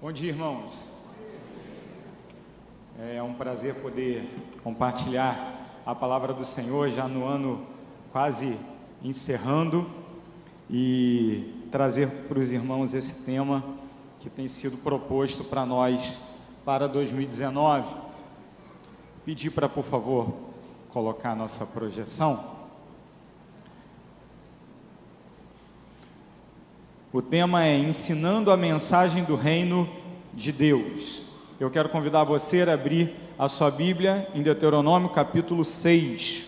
Bom dia, irmãos. É um prazer poder compartilhar a palavra do Senhor já no ano quase encerrando e trazer para os irmãos esse tema que tem sido proposto para nós para 2019. Pedir para, por favor, colocar a nossa projeção. O tema é Ensinando a Mensagem do Reino de Deus. Eu quero convidar você a abrir a sua Bíblia em Deuteronômio capítulo 6.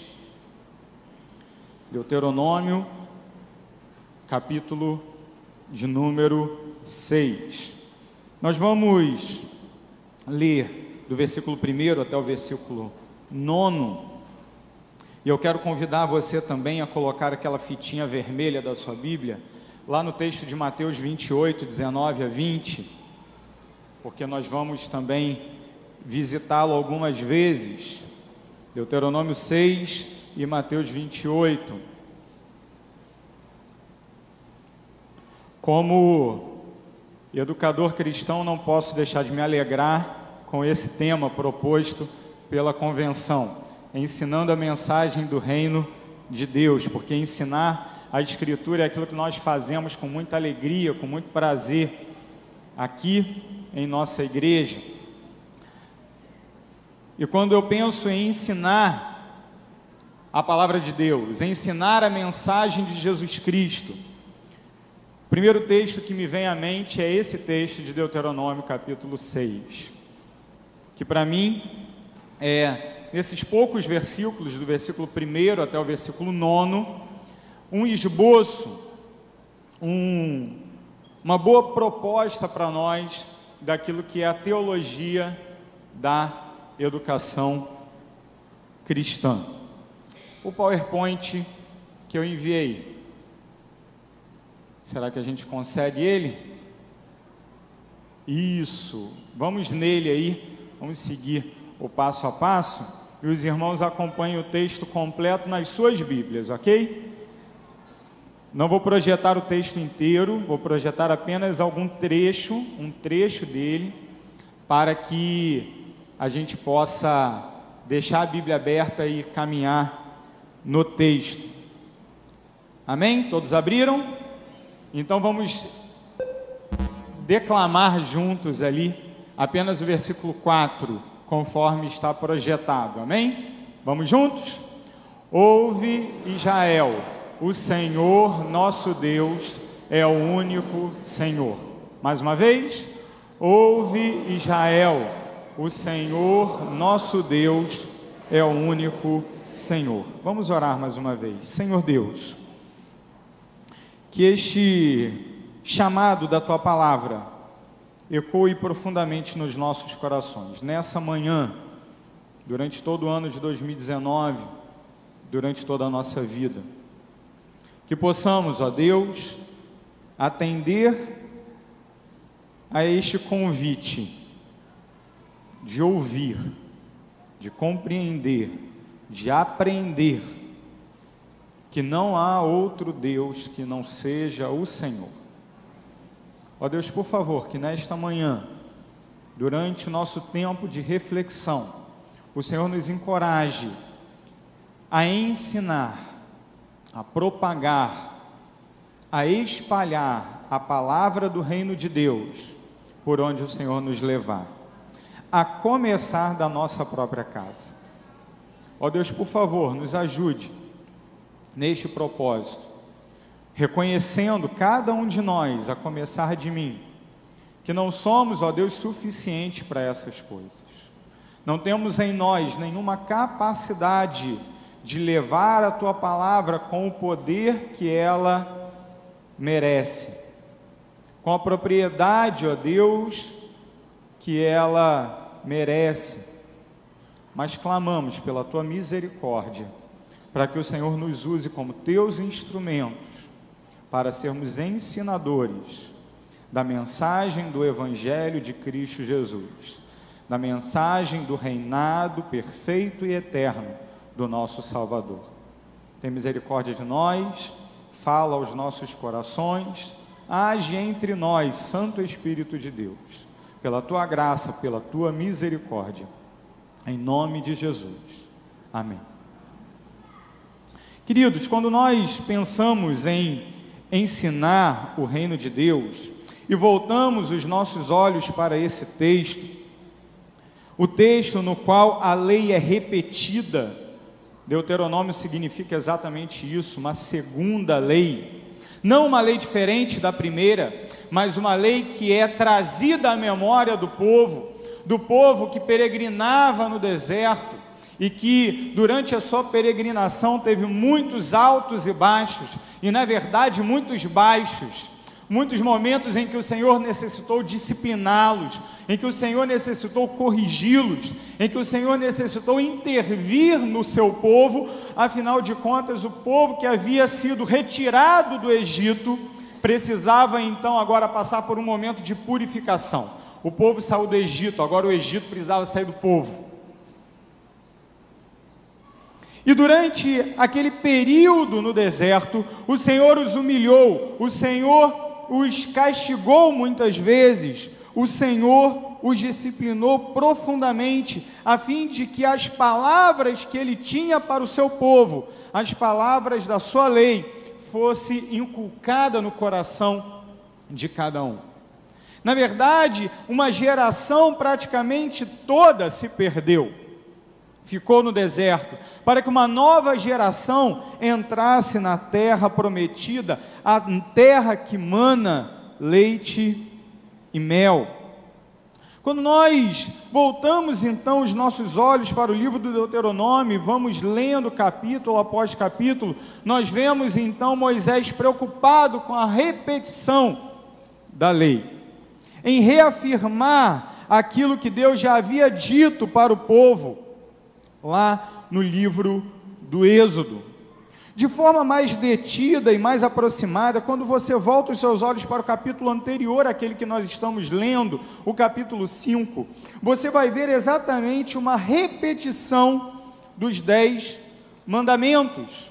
Deuteronômio, capítulo de número 6. Nós vamos ler do versículo 1 até o versículo 9. E eu quero convidar você também a colocar aquela fitinha vermelha da sua Bíblia lá no texto de Mateus 28, 19 a 20, porque nós vamos também visitá-lo algumas vezes. Deuteronômio 6 e Mateus 28. Como educador cristão, não posso deixar de me alegrar com esse tema proposto pela convenção, ensinando a mensagem do reino de Deus, porque ensinar a Escritura é aquilo que nós fazemos com muita alegria, com muito prazer aqui em nossa igreja. E quando eu penso em ensinar a palavra de Deus, ensinar a mensagem de Jesus Cristo, o primeiro texto que me vem à mente é esse texto de Deuteronômio, capítulo 6, que para mim é, nesses poucos versículos, do versículo 1 até o versículo 9, um esboço, um, uma boa proposta para nós daquilo que é a teologia da educação cristã. O PowerPoint que eu enviei, será que a gente consegue ele? Isso, vamos nele aí, vamos seguir o passo a passo e os irmãos acompanhem o texto completo nas suas Bíblias, ok? Não vou projetar o texto inteiro, vou projetar apenas algum trecho, um trecho dele, para que a gente possa deixar a Bíblia aberta e caminhar no texto. Amém? Todos abriram? Então vamos declamar juntos ali apenas o versículo 4, conforme está projetado. Amém? Vamos juntos? Ouve Israel o Senhor nosso Deus é o único Senhor. Mais uma vez, ouve Israel, o Senhor nosso Deus é o único Senhor. Vamos orar mais uma vez. Senhor Deus, que este chamado da tua palavra ecoe profundamente nos nossos corações. Nessa manhã, durante todo o ano de 2019, durante toda a nossa vida que possamos, ó Deus, atender a este convite de ouvir, de compreender, de aprender que não há outro Deus que não seja o Senhor. Ó Deus, por favor, que nesta manhã, durante o nosso tempo de reflexão, o Senhor nos encoraje a ensinar a propagar, a espalhar a palavra do reino de Deus por onde o Senhor nos levar, a começar da nossa própria casa. Ó Deus, por favor, nos ajude neste propósito, reconhecendo cada um de nós, a começar de mim, que não somos, ó Deus, suficientes para essas coisas. Não temos em nós nenhuma capacidade de levar a tua palavra com o poder que ela merece, com a propriedade, ó Deus, que ela merece. Mas clamamos pela tua misericórdia, para que o Senhor nos use como teus instrumentos para sermos ensinadores da mensagem do Evangelho de Cristo Jesus, da mensagem do reinado perfeito e eterno do nosso Salvador. Tem misericórdia de nós, fala aos nossos corações, age entre nós, Santo Espírito de Deus, pela tua graça, pela tua misericórdia. Em nome de Jesus. Amém. Queridos, quando nós pensamos em ensinar o reino de Deus e voltamos os nossos olhos para esse texto, o texto no qual a lei é repetida, Deuteronômio significa exatamente isso, uma segunda lei, não uma lei diferente da primeira, mas uma lei que é trazida à memória do povo, do povo que peregrinava no deserto e que durante a sua peregrinação teve muitos altos e baixos, e na verdade muitos baixos, muitos momentos em que o Senhor necessitou discipliná-los, em que o Senhor necessitou corrigi-los, em que o Senhor necessitou intervir no seu povo, afinal de contas, o povo que havia sido retirado do Egito precisava então agora passar por um momento de purificação. O povo saiu do Egito, agora o Egito precisava sair do povo. E durante aquele período no deserto, o Senhor os humilhou, o Senhor os castigou muitas vezes, o Senhor os disciplinou profundamente, a fim de que as palavras que ele tinha para o seu povo, as palavras da sua lei, fosse inculcada no coração de cada um. Na verdade, uma geração praticamente toda se perdeu, ficou no deserto, para que uma nova geração entrasse na terra prometida, a terra que mana leite e mel. Quando nós voltamos então os nossos olhos para o livro do Deuteronômio, vamos lendo capítulo após capítulo, nós vemos então Moisés preocupado com a repetição da lei, em reafirmar aquilo que Deus já havia dito para o povo, lá no livro do Êxodo de forma mais detida e mais aproximada, quando você volta os seus olhos para o capítulo anterior àquele que nós estamos lendo, o capítulo 5, você vai ver exatamente uma repetição dos dez mandamentos.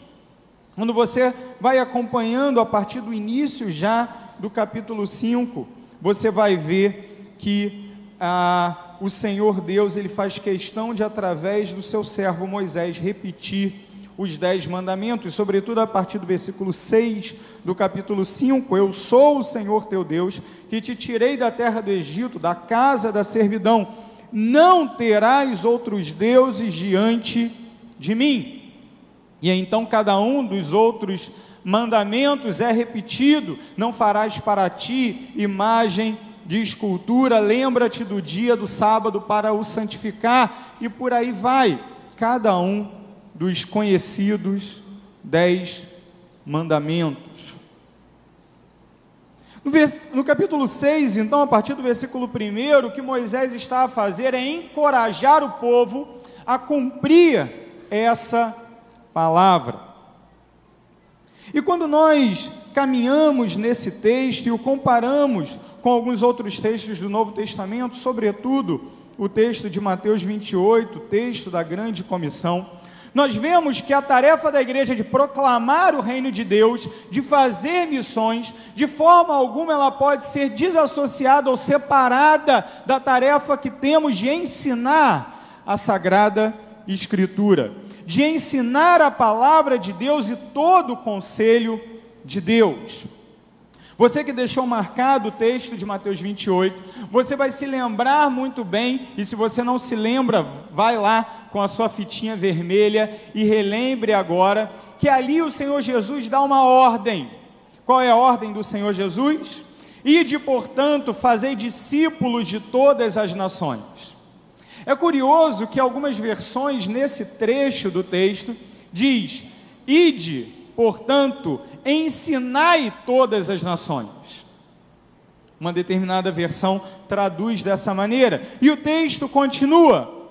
Quando você vai acompanhando a partir do início já do capítulo 5, você vai ver que ah, o Senhor Deus ele faz questão de, através do seu servo Moisés, repetir os dez mandamentos, sobretudo a partir do versículo 6 do capítulo 5: Eu sou o Senhor teu Deus, que te tirei da terra do Egito, da casa da servidão. Não terás outros deuses diante de mim. E então cada um dos outros mandamentos é repetido: Não farás para ti imagem de escultura, lembra-te do dia do sábado para o santificar, e por aí vai, cada um dos conhecidos dez mandamentos. No, capítulo 6, então, a partir do versículo 1, o que Moisés está a fazer é encorajar o povo a cumprir essa palavra. E quando nós caminhamos nesse texto e o comparamos com alguns outros textos do Novo Testamento, sobretudo o texto de Mateus 28, o texto da grande comissão, nós vemos que a tarefa da igreja de proclamar o reino de Deus, de fazer missões, de forma alguma ela pode ser desassociada ou separada da tarefa que temos de ensinar a sagrada escritura, de ensinar a palavra de Deus e todo o conselho de Deus. Você que deixou marcado o texto de Mateus 28, você vai se lembrar muito bem, e se você não se lembra, vai lá com a sua fitinha vermelha e relembre agora que ali o Senhor Jesus dá uma ordem. Qual é a ordem do Senhor Jesus? Ide, portanto, fazei discípulos de todas as nações. É curioso que algumas versões nesse trecho do texto diz: Ide, portanto, ensinai todas as nações. Uma determinada versão traduz dessa maneira, e o texto continua: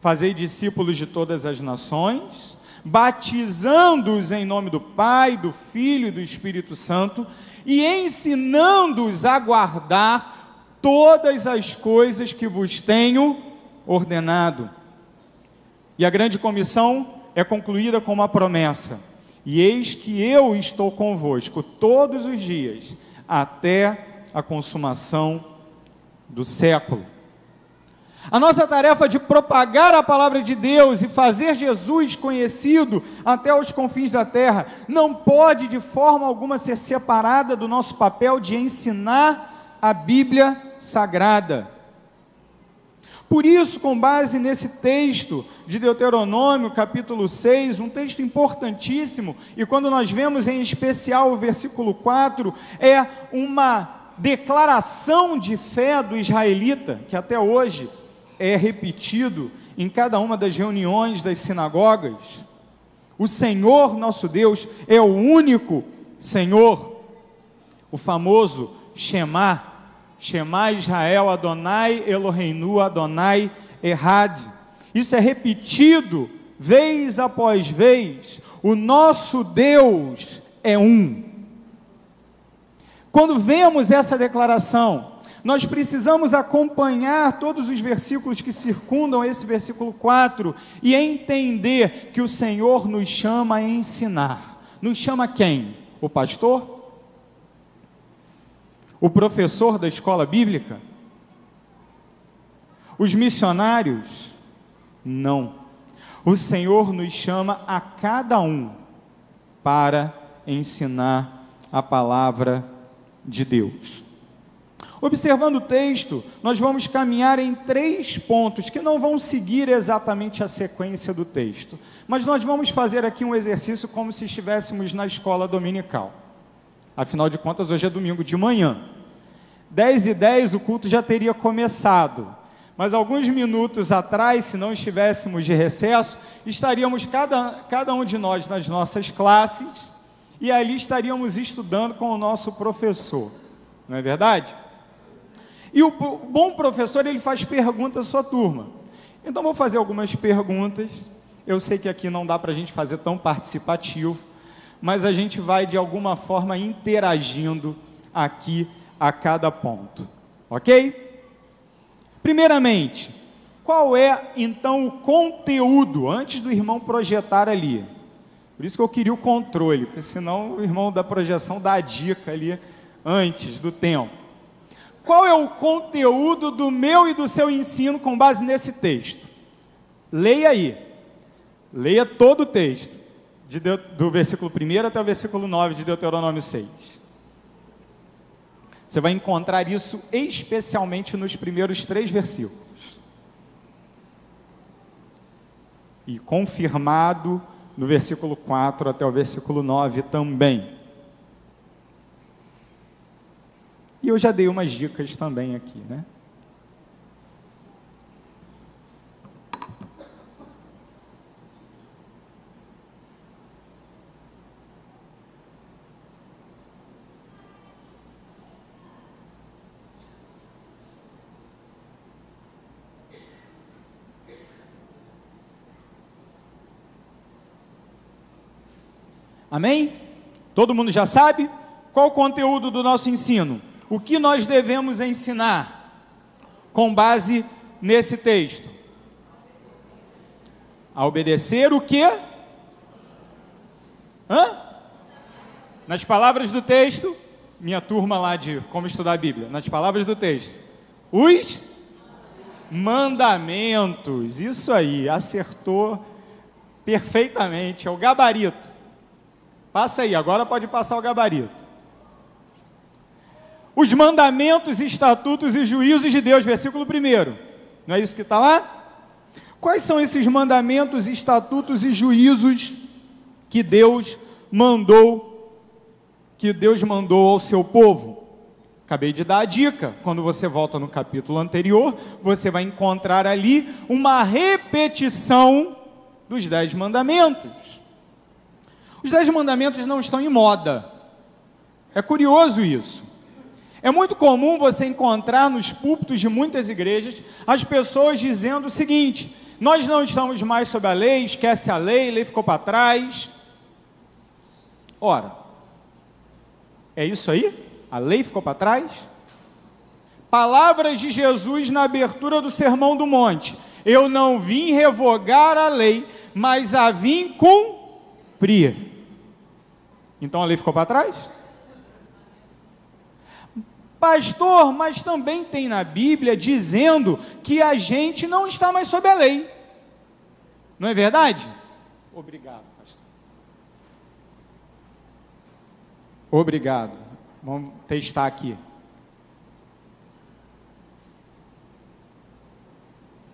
Fazei discípulos de todas as nações, batizando-os em nome do Pai, do Filho e do Espírito Santo, e ensinando-os a guardar todas as coisas que vos tenho ordenado. E a grande comissão é concluída com uma promessa e eis que eu estou convosco todos os dias, até a consumação do século. A nossa tarefa de propagar a palavra de Deus e fazer Jesus conhecido até os confins da terra não pode de forma alguma ser separada do nosso papel de ensinar a Bíblia Sagrada. Por isso, com base nesse texto de Deuteronômio, capítulo 6, um texto importantíssimo, e quando nós vemos em especial o versículo 4, é uma declaração de fé do israelita, que até hoje é repetido em cada uma das reuniões das sinagogas. O Senhor nosso Deus é o único Senhor, o famoso Shema, Shema Israel Adonai Eloheinu Adonai Errad. Isso é repetido vez após vez. O nosso Deus é um. Quando vemos essa declaração, nós precisamos acompanhar todos os versículos que circundam esse versículo 4 e entender que o Senhor nos chama a ensinar. Nos chama quem? O pastor? O professor da escola bíblica? Os missionários? Não. O Senhor nos chama a cada um para ensinar a palavra de Deus. Observando o texto, nós vamos caminhar em três pontos que não vão seguir exatamente a sequência do texto, mas nós vamos fazer aqui um exercício como se estivéssemos na escola dominical. Afinal de contas, hoje é domingo de manhã. 10 e 10 o culto já teria começado. Mas alguns minutos atrás, se não estivéssemos de recesso, estaríamos cada, cada um de nós nas nossas classes e ali estaríamos estudando com o nosso professor. Não é verdade? E o bom professor, ele faz perguntas à sua turma. Então, vou fazer algumas perguntas. Eu sei que aqui não dá para a gente fazer tão participativo, mas a gente vai de alguma forma interagindo aqui a cada ponto. Ok? Primeiramente, qual é então o conteúdo antes do irmão projetar ali? Por isso que eu queria o controle, porque senão o irmão da projeção dá a dica ali antes do tempo. Qual é o conteúdo do meu e do seu ensino com base nesse texto? Leia aí. Leia todo o texto, de, do versículo 1 até o versículo 9 de Deuteronômio 6. Você vai encontrar isso especialmente nos primeiros três versículos. E confirmado no versículo 4 até o versículo 9 também. E eu já dei umas dicas também aqui, né? Amém? Todo mundo já sabe? Qual o conteúdo do nosso ensino? O que nós devemos ensinar com base nesse texto? A obedecer o que? Hã? Nas palavras do texto, minha turma lá de como estudar a Bíblia, nas palavras do texto, os mandamentos, isso aí, acertou perfeitamente, é o gabarito. Passa aí, agora pode passar o gabarito. Os mandamentos, estatutos e juízos de Deus, versículo 1. Não é isso que está lá? Quais são esses mandamentos, estatutos e juízos que Deus mandou, que Deus mandou ao seu povo? Acabei de dar a dica. Quando você volta no capítulo anterior, você vai encontrar ali uma repetição dos dez mandamentos. Os dez mandamentos não estão em moda. É curioso isso. É muito comum você encontrar nos púlpitos de muitas igrejas as pessoas dizendo o seguinte: nós não estamos mais sob a lei, esquece a lei, a lei ficou para trás. Ora, é isso aí? A lei ficou para trás? Palavras de Jesus na abertura do Sermão do Monte: Eu não vim revogar a lei, mas a vim cumprir. Então a lei ficou para trás? Pastor, mas também tem na Bíblia dizendo que a gente não está mais sob a lei. Não é verdade? Obrigado, pastor. Obrigado. Vamos testar aqui.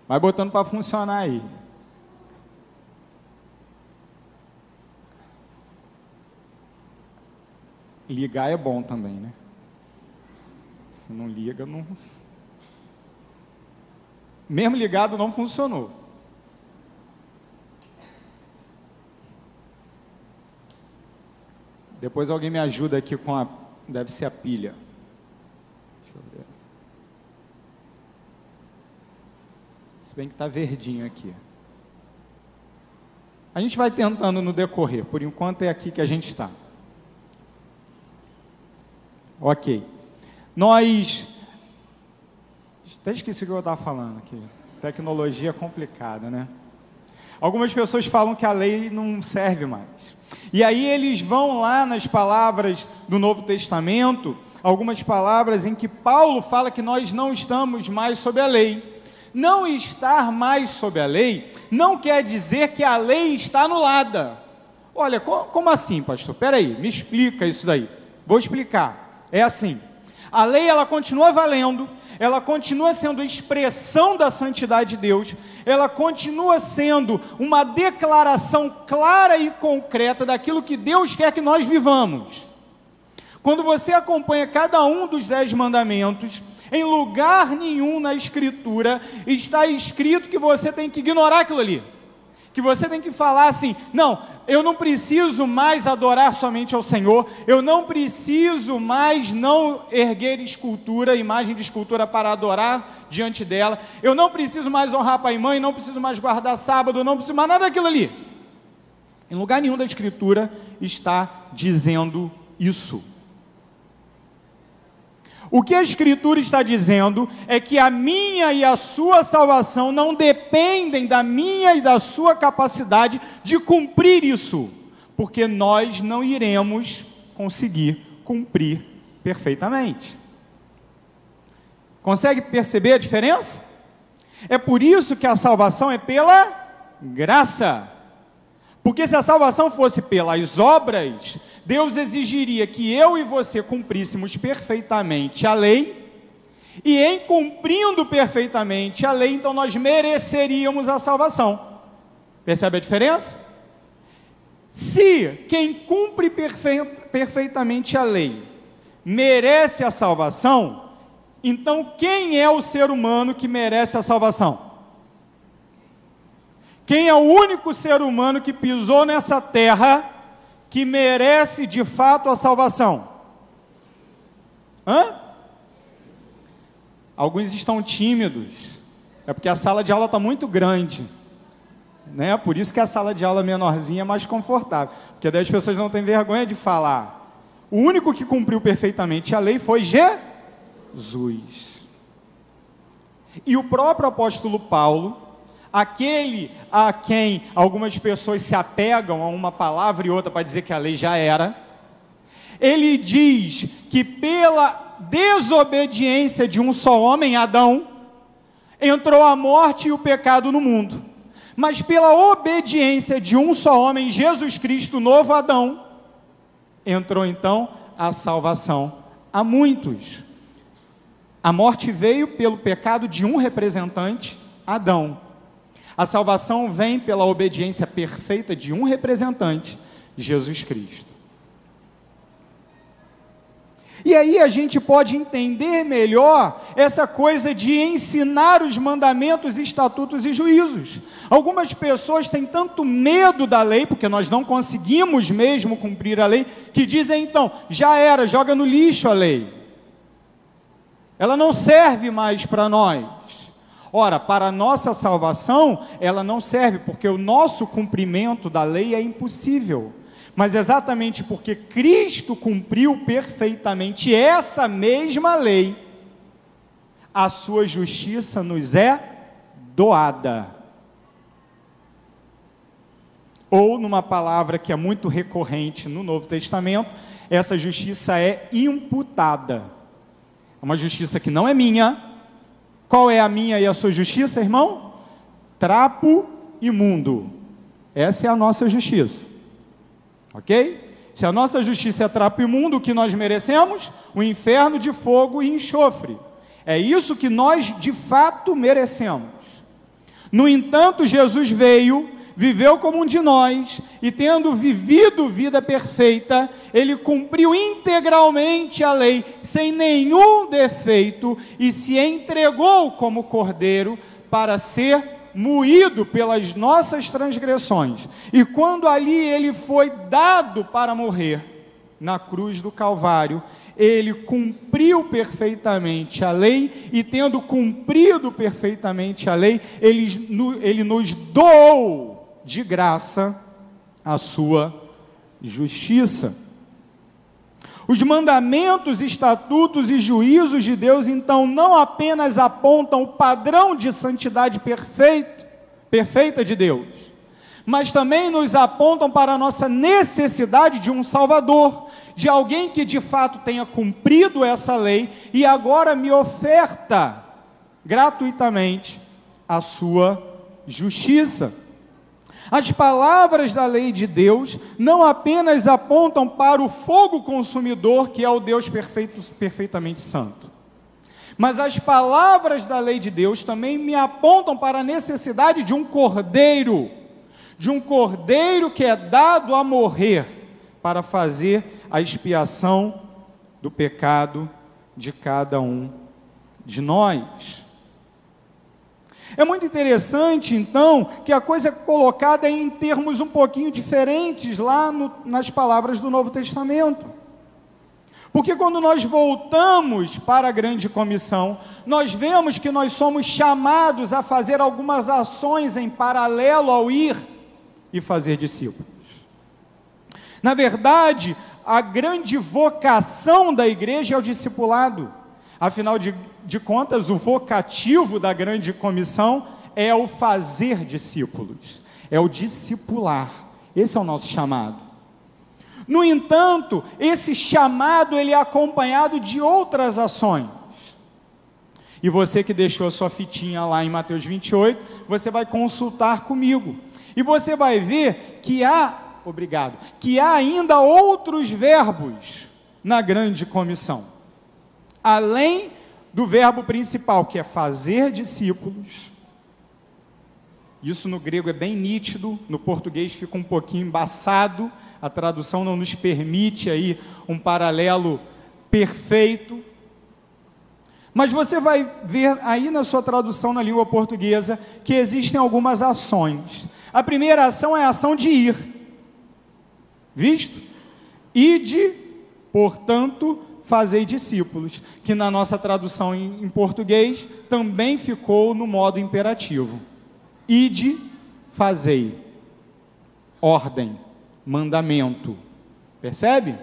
Vai botando para funcionar aí. Ligar é bom também, né? Se não liga, não. Mesmo ligado, não funcionou. Depois alguém me ajuda aqui com a. Deve ser a pilha. Deixa eu ver. Se bem que está verdinho aqui. A gente vai tentando no decorrer, por enquanto é aqui que a gente está. Ok. Nós. Até esqueci o que eu estava falando aqui. Tecnologia complicada, né? Algumas pessoas falam que a lei não serve mais. E aí eles vão lá nas palavras do Novo Testamento, algumas palavras em que Paulo fala que nós não estamos mais sob a lei. Não estar mais sob a lei não quer dizer que a lei está anulada. Olha, como assim, pastor? Espera aí, me explica isso daí. Vou explicar. É assim: a lei ela continua valendo, ela continua sendo expressão da santidade de Deus, ela continua sendo uma declaração clara e concreta daquilo que Deus quer que nós vivamos. Quando você acompanha cada um dos dez mandamentos, em lugar nenhum na Escritura está escrito que você tem que ignorar aquilo ali, que você tem que falar assim: não, eu não preciso mais adorar somente ao Senhor, eu não preciso mais não erguer escultura, imagem de escultura para adorar diante dela, eu não preciso mais honrar pai e mãe, não preciso mais guardar sábado, não preciso mais nada daquilo ali. Em lugar nenhum da Escritura está dizendo isso. O que a Escritura está dizendo é que a minha e a sua salvação não dependem da minha e da sua capacidade de cumprir isso, porque nós não iremos conseguir cumprir perfeitamente. Consegue perceber a diferença? É por isso que a salvação é pela graça. Porque se a salvação fosse pelas obras, Deus exigiria que eu e você cumpríssemos perfeitamente a lei, e em cumprindo perfeitamente a lei, então nós mereceríamos a salvação. Percebe a diferença? Se quem cumpre perfe perfeitamente a lei merece a salvação, então quem é o ser humano que merece a salvação? Quem é o único ser humano que pisou nessa terra que merece de fato a salvação? Hã? Alguns estão tímidos, é porque a sala de aula está muito grande. Né? Por isso que a sala de aula menorzinha é mais confortável, porque daí as pessoas não têm vergonha de falar. O único que cumpriu perfeitamente a lei foi Jesus. E o próprio apóstolo Paulo, aquele a quem algumas pessoas se apegam a uma palavra e outra para dizer que a lei já era, ele diz que pela desobediência de um só homem, Adão, entrou a morte e o pecado no mundo. Mas pela obediência de um só homem, Jesus Cristo, novo Adão, entrou então a salvação a muitos. A morte veio pelo pecado de um representante, Adão. A salvação vem pela obediência perfeita de um representante, Jesus Cristo. E aí a gente pode entender melhor essa coisa de ensinar os mandamentos, estatutos e juízos. Algumas pessoas têm tanto medo da lei, porque nós não conseguimos mesmo cumprir a lei, que dizem então, já era, joga no lixo a lei. Ela não serve mais para nós. Ora, para a nossa salvação, ela não serve, porque o nosso cumprimento da lei é impossível. Mas exatamente porque Cristo cumpriu perfeitamente essa mesma lei, a sua justiça nos é doada. Ou, numa palavra que é muito recorrente no Novo Testamento, essa justiça é imputada. É uma justiça que não é minha. Qual é a minha e a sua justiça, irmão? Trapo imundo. Essa é a nossa justiça. Ok? Se a nossa justiça é trapo imundo, o que nós merecemos? O inferno de fogo e enxofre. É isso que nós de fato merecemos. No entanto, Jesus veio viveu como um de nós e, tendo vivido vida perfeita, ele cumpriu integralmente a lei, sem nenhum defeito, e se entregou como cordeiro para ser moído pelas nossas transgressões. E quando ali ele foi dado para morrer na cruz do Calvário, ele cumpriu perfeitamente a lei, e tendo cumprido perfeitamente a lei, ele, ele nos doou de graça a sua justiça. Os mandamentos, estatutos e juízos de Deus, então, não apenas apontam o padrão de santidade perfeito, perfeita de Deus, mas também nos apontam para a nossa necessidade de um Salvador, de alguém que de fato tenha cumprido essa lei e agora me oferta gratuitamente a sua justiça. As palavras da lei de Deus não apenas apontam para o fogo consumidor, que é o Deus perfeito, perfeitamente santo, mas as palavras da lei de Deus também me apontam para a necessidade de um cordeiro, de um cordeiro que é dado a morrer para fazer a expiação do pecado de cada um de nós. É muito interessante, então, que a coisa é colocada em termos um pouquinho diferentes lá no, nas palavras do Novo Testamento. Porque quando nós voltamos para a grande comissão, nós vemos que nós somos chamados a fazer algumas ações em paralelo ao ir e fazer discípulos. Na verdade, a grande vocação da igreja é o discipulado. Afinal de, de contas, o vocativo da grande comissão é o fazer discípulos, é o discipular. Esse é o nosso chamado. No entanto, esse chamado ele é acompanhado de outras ações. E você que deixou a sua fitinha lá em Mateus 28, você vai consultar comigo. E você vai ver que há, obrigado, que há ainda outros verbos na grande comissão além do verbo principal, que é fazer discípulos. Isso no grego é bem nítido, no português fica um pouquinho embaçado, a tradução não nos permite aí um paralelo perfeito. Mas você vai ver aí na sua tradução na língua portuguesa que existem algumas ações. A primeira ação é a ação de ir. Visto? Ide, portanto, fazei discípulos, que na nossa tradução em, em português também ficou no modo imperativo. Ide, fazei. Ordem, mandamento. Percebe?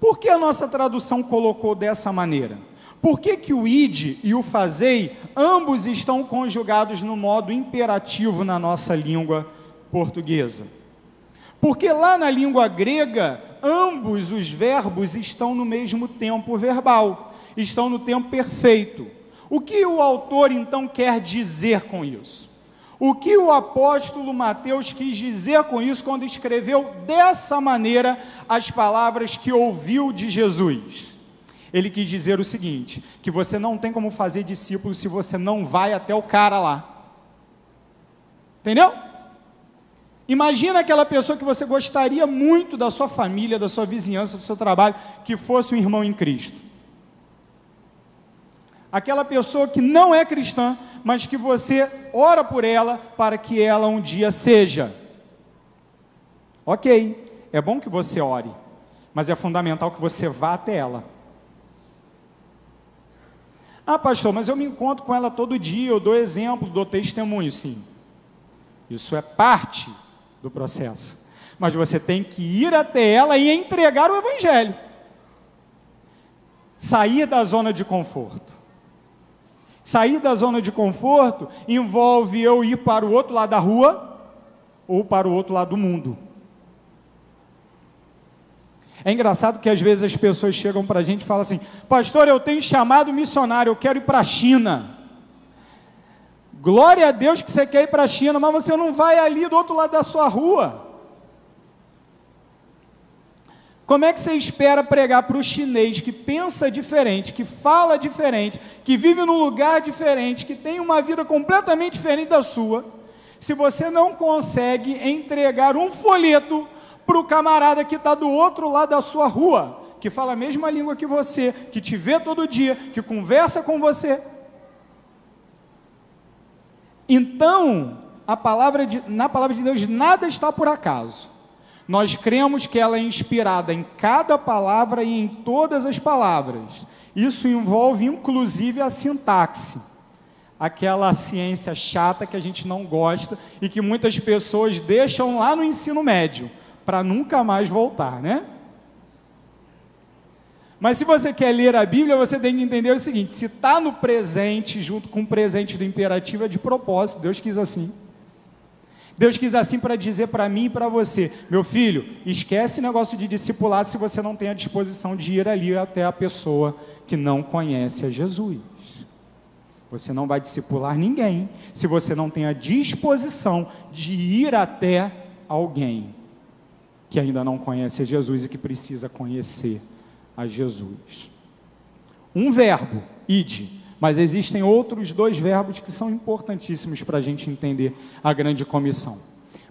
Por que a nossa tradução colocou dessa maneira? Por que, que o ide e o fazei, ambos estão conjugados no modo imperativo na nossa língua portuguesa? Porque lá na língua grega, ambos os verbos estão no mesmo tempo verbal, estão no tempo perfeito. O que o autor então quer dizer com isso? O que o apóstolo Mateus quis dizer com isso quando escreveu dessa maneira as palavras que ouviu de Jesus? Ele quis dizer o seguinte: que você não tem como fazer discípulo se você não vai até o cara lá. Entendeu? Imagina aquela pessoa que você gostaria muito da sua família, da sua vizinhança, do seu trabalho, que fosse um irmão em Cristo. Aquela pessoa que não é cristã, mas que você ora por ela para que ela um dia seja. Ok, é bom que você ore, mas é fundamental que você vá até ela. Ah, pastor, mas eu me encontro com ela todo dia, eu dou exemplo, dou testemunho, sim. Isso é parte do processo. Mas você tem que ir até ela e entregar o Evangelho. Sair da zona de conforto. Sair da zona de conforto envolve eu ir para o outro lado da rua ou para o outro lado do mundo. É engraçado que às vezes as pessoas chegam para a gente e falam assim: Pastor, eu tenho chamado missionário, eu quero ir para a China. Glória a Deus que você quer ir para a China, mas você não vai ali do outro lado da sua rua. Como é que você espera pregar para o chinês que pensa diferente, que fala diferente, que vive num lugar diferente, que tem uma vida completamente diferente da sua, se você não consegue entregar um folheto para o camarada que está do outro lado da sua rua, que fala a mesma língua que você, que te vê todo dia, que conversa com você? Então, a palavra de, na palavra de Deus nada está por acaso. Nós cremos que ela é inspirada em cada palavra e em todas as palavras. Isso envolve inclusive a sintaxe, aquela ciência chata que a gente não gosta e que muitas pessoas deixam lá no ensino médio para nunca mais voltar, né? Mas se você quer ler a Bíblia, você tem que entender o seguinte: se está no presente, junto com o presente do imperativo, é de propósito, Deus quis assim. Deus quis assim para dizer para mim e para você: meu filho, esquece negócio de discipulado se você não tem a disposição de ir ali até a pessoa que não conhece a Jesus. Você não vai discipular ninguém se você não tem a disposição de ir até alguém que ainda não conhece a Jesus e que precisa conhecer a Jesus. Um verbo, ide, mas existem outros dois verbos que são importantíssimos para a gente entender a grande comissão: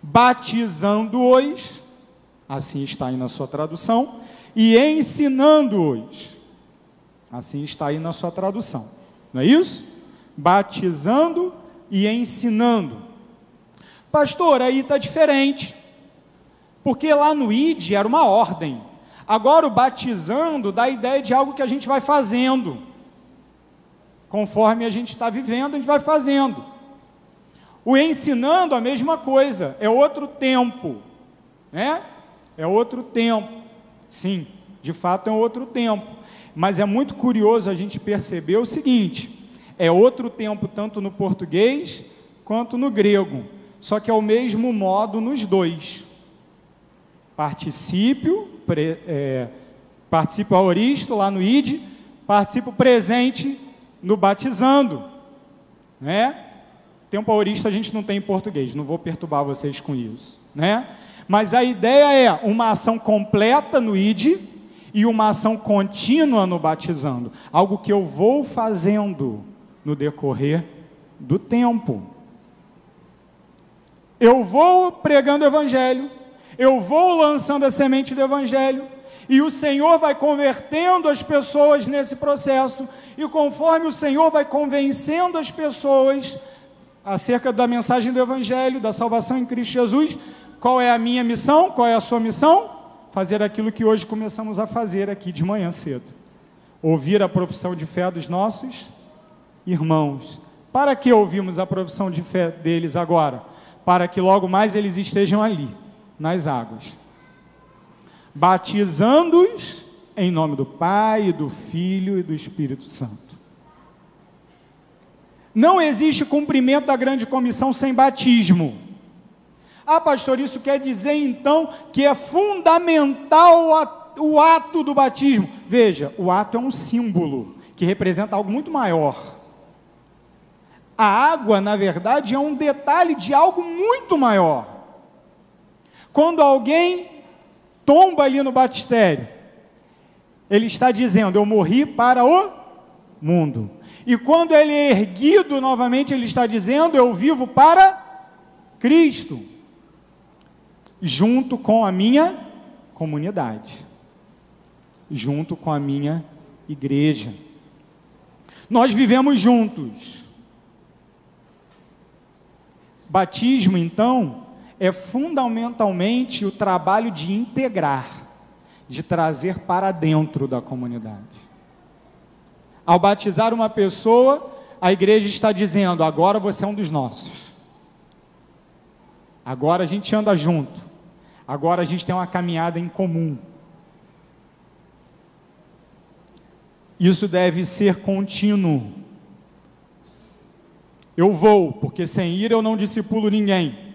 batizando-os, assim está aí na sua tradução, e ensinando-os, assim está aí na sua tradução, não é isso? Batizando e ensinando. Pastor, aí está diferente, porque lá no ID era uma ordem, agora o batizando dá a ideia de algo que a gente vai fazendo. Conforme a gente está vivendo, a gente vai fazendo. O ensinando, a mesma coisa, é outro tempo, né? É outro tempo. Sim, de fato é outro tempo. Mas é muito curioso a gente perceber o seguinte: é outro tempo tanto no português quanto no grego, só que é o mesmo modo nos dois. Particípio, é, aoristo lá no id, participo presente no batizando, né? Tempo aurista a gente não tem em português, não vou perturbar vocês com isso, né? Mas a ideia é uma ação completa no id e uma ação contínua no batizando, algo que eu vou fazendo no decorrer do tempo. Eu vou pregando o evangelho, eu vou lançando a semente do evangelho, e o Senhor vai convertendo as pessoas nesse processo, e conforme o Senhor vai convencendo as pessoas acerca da mensagem do Evangelho, da salvação em Cristo Jesus, qual é a minha missão? Qual é a sua missão? Fazer aquilo que hoje começamos a fazer aqui de manhã cedo. Ouvir a profissão de fé dos nossos irmãos. Para que ouvimos a profissão de fé deles agora? Para que logo mais eles estejam ali, nas águas batizando-os em nome do Pai, do Filho e do Espírito Santo. Não existe cumprimento da grande comissão sem batismo. Ah, pastor, isso quer dizer então que é fundamental o ato do batismo. Veja, o ato é um símbolo que representa algo muito maior. A água, na verdade, é um detalhe de algo muito maior. Quando alguém tomba ali no batistério, ele está dizendo: Eu morri para o mundo. E quando ele é erguido novamente, ele está dizendo: Eu vivo para Cristo, junto com a minha comunidade, junto com a minha igreja. Nós vivemos juntos. Batismo, então, é fundamentalmente o trabalho de integrar, de trazer para dentro da comunidade. Ao batizar uma pessoa, a igreja está dizendo: agora você é um dos nossos. Agora a gente anda junto. Agora a gente tem uma caminhada em comum. Isso deve ser contínuo. Eu vou, porque sem ir eu não discipulo ninguém.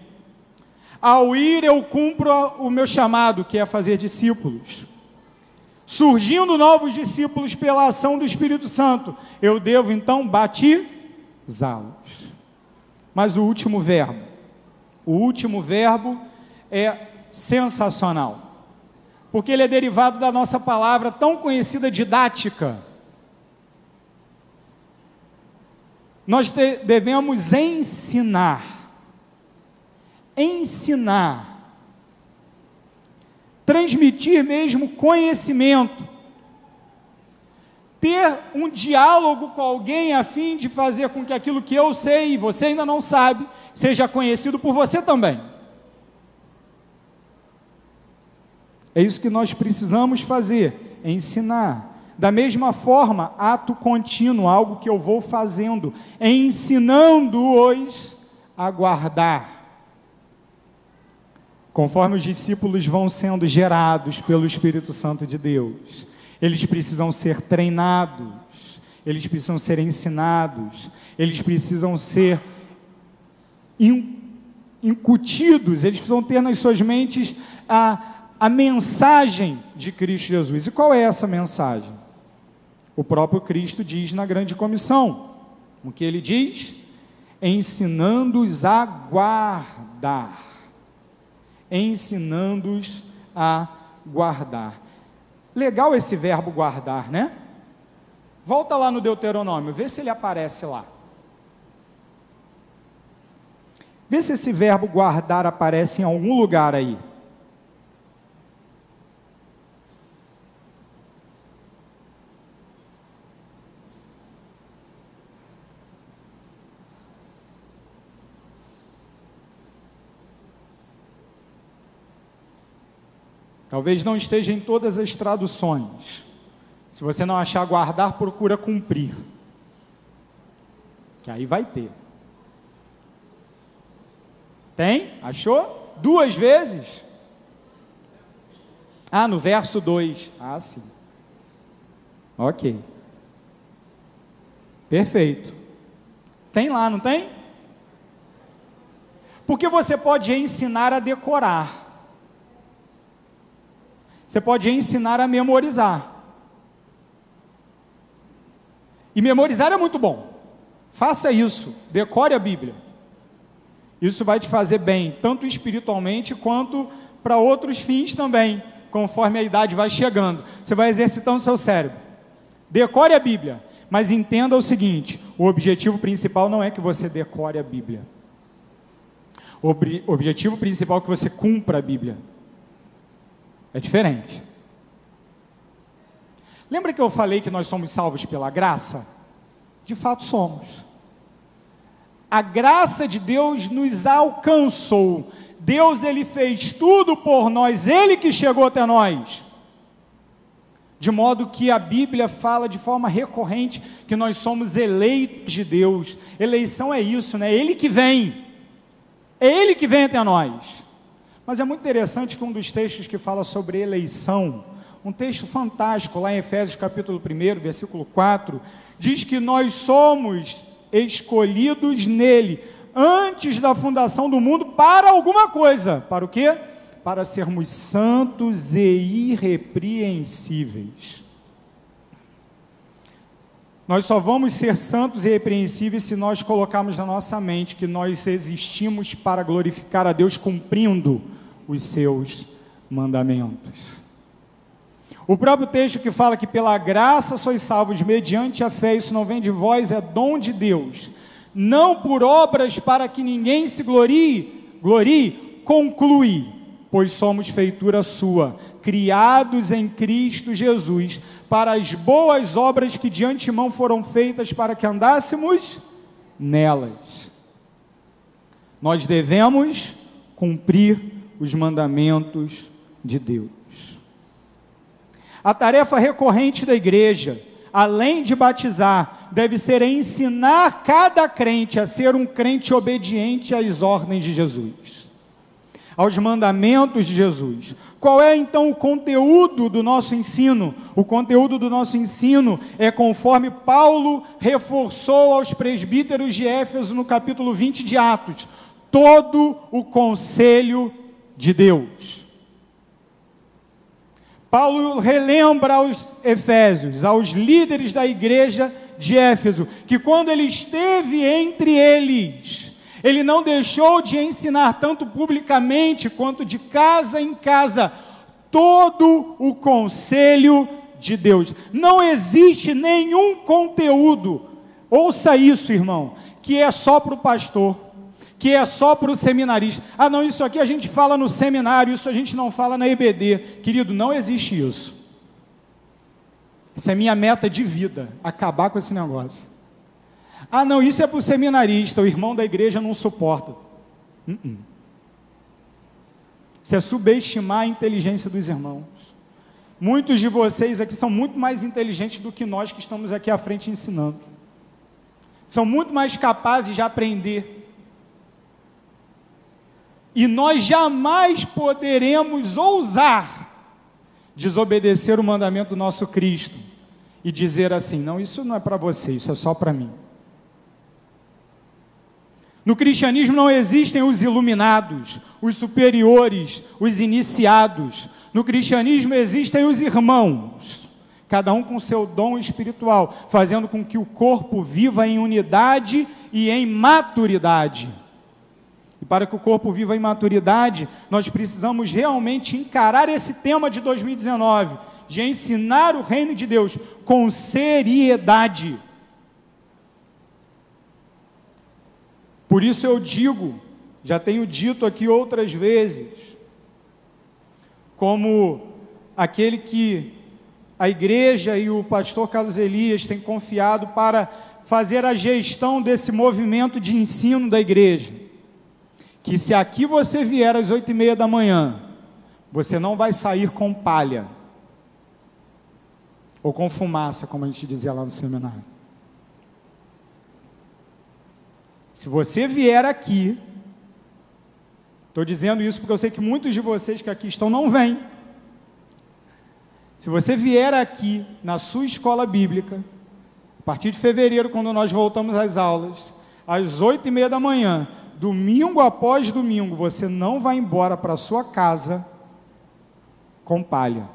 Ao ir, eu cumpro o meu chamado, que é fazer discípulos. surgindo novos discípulos pela ação do Espírito Santo, eu devo então batizá-los. Mas o último verbo, o último verbo é sensacional, porque ele é derivado da nossa palavra tão conhecida didática. Nós devemos ensinar, ensinar transmitir mesmo conhecimento, ter um diálogo com alguém a fim de fazer com que aquilo que eu sei e você ainda não sabe seja conhecido por você também. É isso que nós precisamos fazer, ensinar. Da mesma forma, ato contínuo, algo que eu vou fazendo, ensinando-os a guardar conforme os discípulos vão sendo gerados pelo Espírito Santo de Deus. Eles precisam ser treinados, eles precisam ser ensinados, eles precisam ser incutidos, eles precisam ter nas suas mentes a, a mensagem de Cristo Jesus. E qual é essa mensagem? O próprio Cristo diz na grande comissão. O que ele diz? Ensinando-os a guardar ensinando-os a guardar. Legal esse verbo guardar, né? Volta lá no Deuteronômio, vê se ele aparece lá. Vê se esse verbo guardar aparece em algum lugar aí. Talvez não esteja em todas as traduções. Se você não achar guardar, procura cumprir. Que aí vai ter. Tem? Achou? Duas vezes? Ah, no verso 2. Ah, sim. Ok. Perfeito. Tem lá, não tem? Porque você pode ensinar a decorar. Você pode ensinar a memorizar. E memorizar é muito bom. Faça isso, decore a Bíblia. Isso vai te fazer bem, tanto espiritualmente quanto para outros fins também, conforme a idade vai chegando. Você vai exercitando o seu cérebro. Decore a Bíblia, mas entenda o seguinte: o objetivo principal não é que você decore a Bíblia. O objetivo principal é que você cumpra a Bíblia. É diferente. Lembra que eu falei que nós somos salvos pela graça? De fato somos. A graça de Deus nos alcançou. Deus ele fez tudo por nós, ele que chegou até nós. De modo que a Bíblia fala de forma recorrente que nós somos eleitos de Deus. Eleição é isso, né? Ele que vem. É ele que vem até nós. Mas é muito interessante que um dos textos que fala sobre eleição, um texto fantástico lá em Efésios capítulo 1, versículo 4, diz que nós somos escolhidos nele antes da fundação do mundo para alguma coisa. Para o quê? Para sermos santos e irrepreensíveis. Nós só vamos ser santos e irrepreensíveis se nós colocarmos na nossa mente que nós existimos para glorificar a Deus cumprindo os seus mandamentos. O próprio texto que fala que pela graça sois salvos mediante a fé, isso não vem de vós, é dom de Deus, não por obras para que ninguém se glorie, glorie, conclui, pois somos feitura sua, criados em Cristo Jesus, para as boas obras que de antemão foram feitas para que andássemos nelas. Nós devemos cumprir os mandamentos de Deus. A tarefa recorrente da igreja, além de batizar, deve ser ensinar cada crente a ser um crente obediente às ordens de Jesus, aos mandamentos de Jesus. Qual é então o conteúdo do nosso ensino? O conteúdo do nosso ensino é conforme Paulo reforçou aos presbíteros de Éfeso no capítulo 20 de Atos: todo o conselho de Deus. Paulo relembra aos Efésios, aos líderes da igreja de Éfeso, que quando ele esteve entre eles, ele não deixou de ensinar tanto publicamente quanto de casa em casa todo o conselho de Deus. Não existe nenhum conteúdo, ouça isso, irmão, que é só para o pastor, que é só para o seminarista. Ah, não, isso aqui a gente fala no seminário, isso a gente não fala na EBD. Querido, não existe isso. Essa é minha meta de vida, acabar com esse negócio. Ah, não, isso é para o seminarista, o irmão da igreja não suporta. Uh -uh. Isso é subestimar a inteligência dos irmãos. Muitos de vocês aqui são muito mais inteligentes do que nós que estamos aqui à frente ensinando. São muito mais capazes de aprender. E nós jamais poderemos ousar desobedecer o mandamento do nosso Cristo e dizer assim: não, isso não é para você, isso é só para mim. No cristianismo não existem os iluminados, os superiores, os iniciados. No cristianismo existem os irmãos, cada um com seu dom espiritual, fazendo com que o corpo viva em unidade e em maturidade. E para que o corpo viva em maturidade, nós precisamos realmente encarar esse tema de 2019, de ensinar o reino de Deus com seriedade. Por isso eu digo, já tenho dito aqui outras vezes, como aquele que a igreja e o pastor Carlos Elias têm confiado para fazer a gestão desse movimento de ensino da igreja. Que se aqui você vier às oito e meia da manhã, você não vai sair com palha ou com fumaça, como a gente dizia lá no seminário. Se você vier aqui Estou dizendo isso porque eu sei que muitos de vocês que aqui estão não vêm. Se você vier aqui na sua escola bíblica, a partir de fevereiro, quando nós voltamos às aulas, às oito e meia da manhã, domingo após domingo, você não vai embora para sua casa com palha.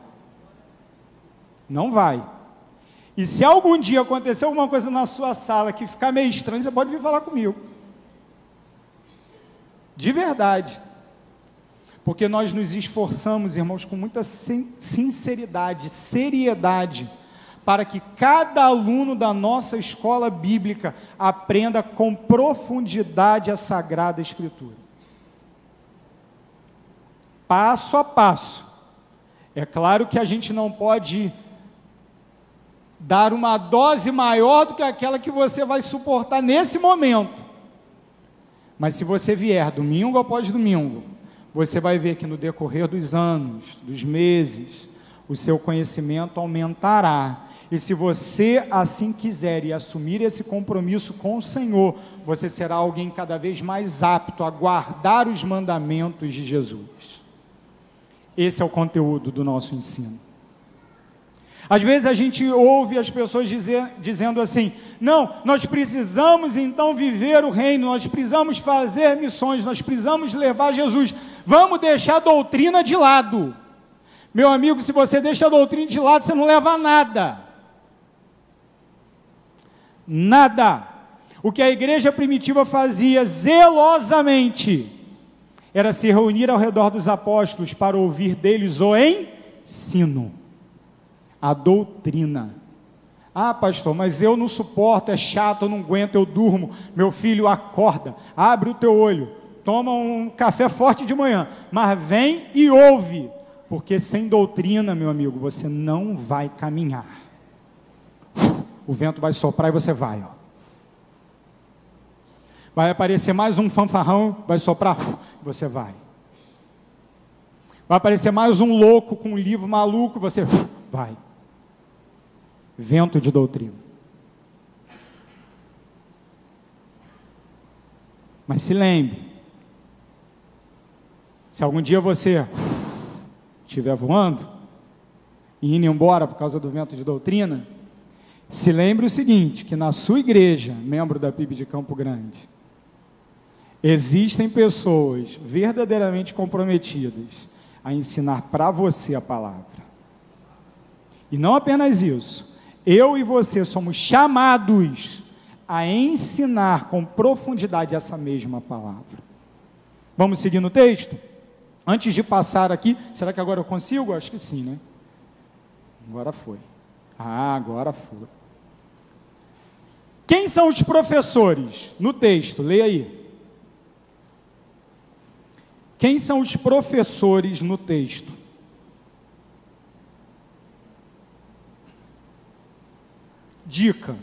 Não vai. E se algum dia acontecer alguma coisa na sua sala que ficar meio estranho, você pode vir falar comigo. De verdade. Porque nós nos esforçamos, irmãos, com muita sinceridade, seriedade, para que cada aluno da nossa escola bíblica aprenda com profundidade a Sagrada Escritura. Passo a passo. É claro que a gente não pode dar uma dose maior do que aquela que você vai suportar nesse momento. Mas se você vier domingo após domingo, você vai ver que no decorrer dos anos, dos meses, o seu conhecimento aumentará. E se você assim quiser e assumir esse compromisso com o Senhor, você será alguém cada vez mais apto a guardar os mandamentos de Jesus. Esse é o conteúdo do nosso ensino. Às vezes a gente ouve as pessoas dizer, dizendo assim: não, nós precisamos então viver o reino, nós precisamos fazer missões, nós precisamos levar Jesus. Vamos deixar a doutrina de lado. Meu amigo, se você deixa a doutrina de lado, você não leva nada. Nada. O que a igreja primitiva fazia zelosamente era se reunir ao redor dos apóstolos para ouvir deles o ensino, a doutrina. Ah, pastor, mas eu não suporto, é chato, eu não aguento, eu durmo. Meu filho, acorda, abre o teu olho, toma um café forte de manhã, mas vem e ouve, porque sem doutrina, meu amigo, você não vai caminhar. O vento vai soprar e você vai, ó. Vai aparecer mais um fanfarrão, vai soprar, você vai. Vai aparecer mais um louco com um livro maluco, você vai. Vento de doutrina. Mas se lembre, se algum dia você estiver voando e indo embora por causa do vento de doutrina, se lembre o seguinte: que na sua igreja, membro da PIB de Campo Grande, existem pessoas verdadeiramente comprometidas a ensinar para você a palavra. E não apenas isso, eu e você somos chamados a ensinar com profundidade essa mesma palavra. Vamos seguir no texto? Antes de passar aqui, será que agora eu consigo? Acho que sim, né? Agora foi. Ah, agora foi. Quem são os professores? No texto, leia aí. Quem são os professores no texto? Dica.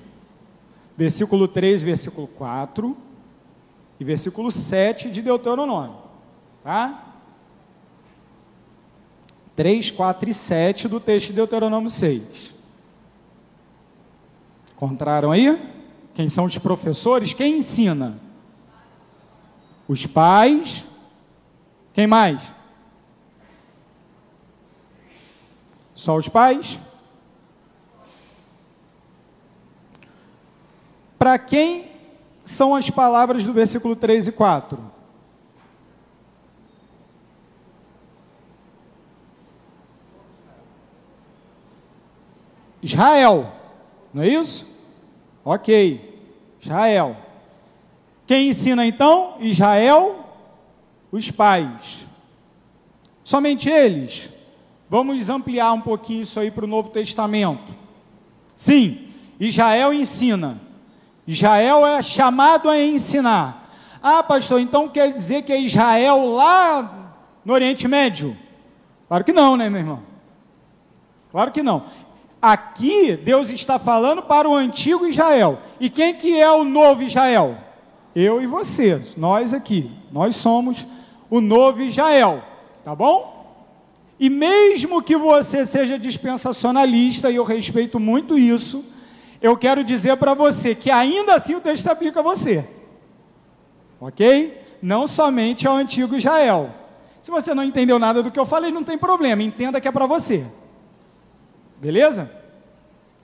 Versículo 3, versículo 4 e versículo 7 de Deuteronômio. Tá? 3, 4 e 7 do texto de Deuteronômio 6. Encontraram aí? Quem são os professores? Quem ensina? Os pais. Quem mais? Só os pais? Para quem são as palavras do versículo 3 e 4? Israel, não é isso? Ok, Israel. Quem ensina então? Israel, os pais. Somente eles. Vamos ampliar um pouquinho isso aí para o Novo Testamento. Sim, Israel ensina. Israel é chamado a ensinar. Ah, pastor, então quer dizer que é Israel lá no Oriente Médio? Claro que não, né, meu irmão? Claro que não. Aqui Deus está falando para o antigo Israel. E quem que é o novo Israel? Eu e você, nós aqui. Nós somos o novo Israel, tá bom? E mesmo que você seja dispensacionalista, e eu respeito muito isso, eu quero dizer para você que ainda assim o texto se aplica a você. Ok? Não somente ao antigo Israel. Se você não entendeu nada do que eu falei, não tem problema, entenda que é para você. Beleza?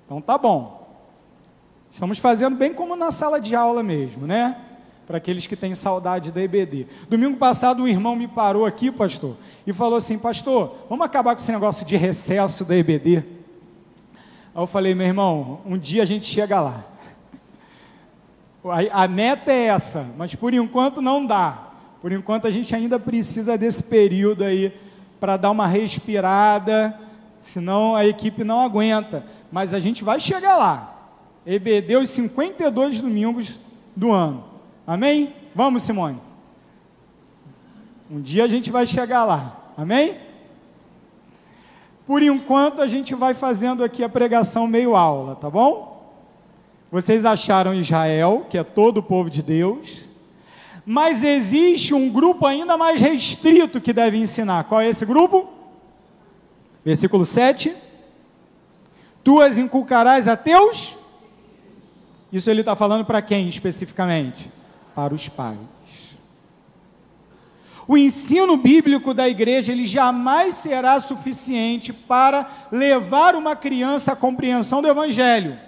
Então tá bom. Estamos fazendo bem como na sala de aula mesmo, né? Para aqueles que têm saudade da EBD. Domingo passado, um irmão me parou aqui, pastor, e falou assim: Pastor, vamos acabar com esse negócio de recesso da EBD. Aí eu falei, meu irmão, um dia a gente chega lá. A, meta é essa, mas por enquanto não dá. Por enquanto a gente ainda precisa desse período aí para dar uma respirada, senão a equipe não aguenta. Mas a gente vai chegar lá. EBD os 52 domingos do ano. Amém? Vamos, Simone. Um dia a gente vai chegar lá. Amém? Por enquanto a gente vai fazendo aqui a pregação meio aula, tá bom? Vocês acharam Israel, que é todo o povo de Deus, mas existe um grupo ainda mais restrito que deve ensinar. Qual é esse grupo? Versículo 7. Tu as inculcarás a teus. Isso ele está falando para quem especificamente? Para os pais. O ensino bíblico da igreja ele jamais será suficiente para levar uma criança à compreensão do evangelho,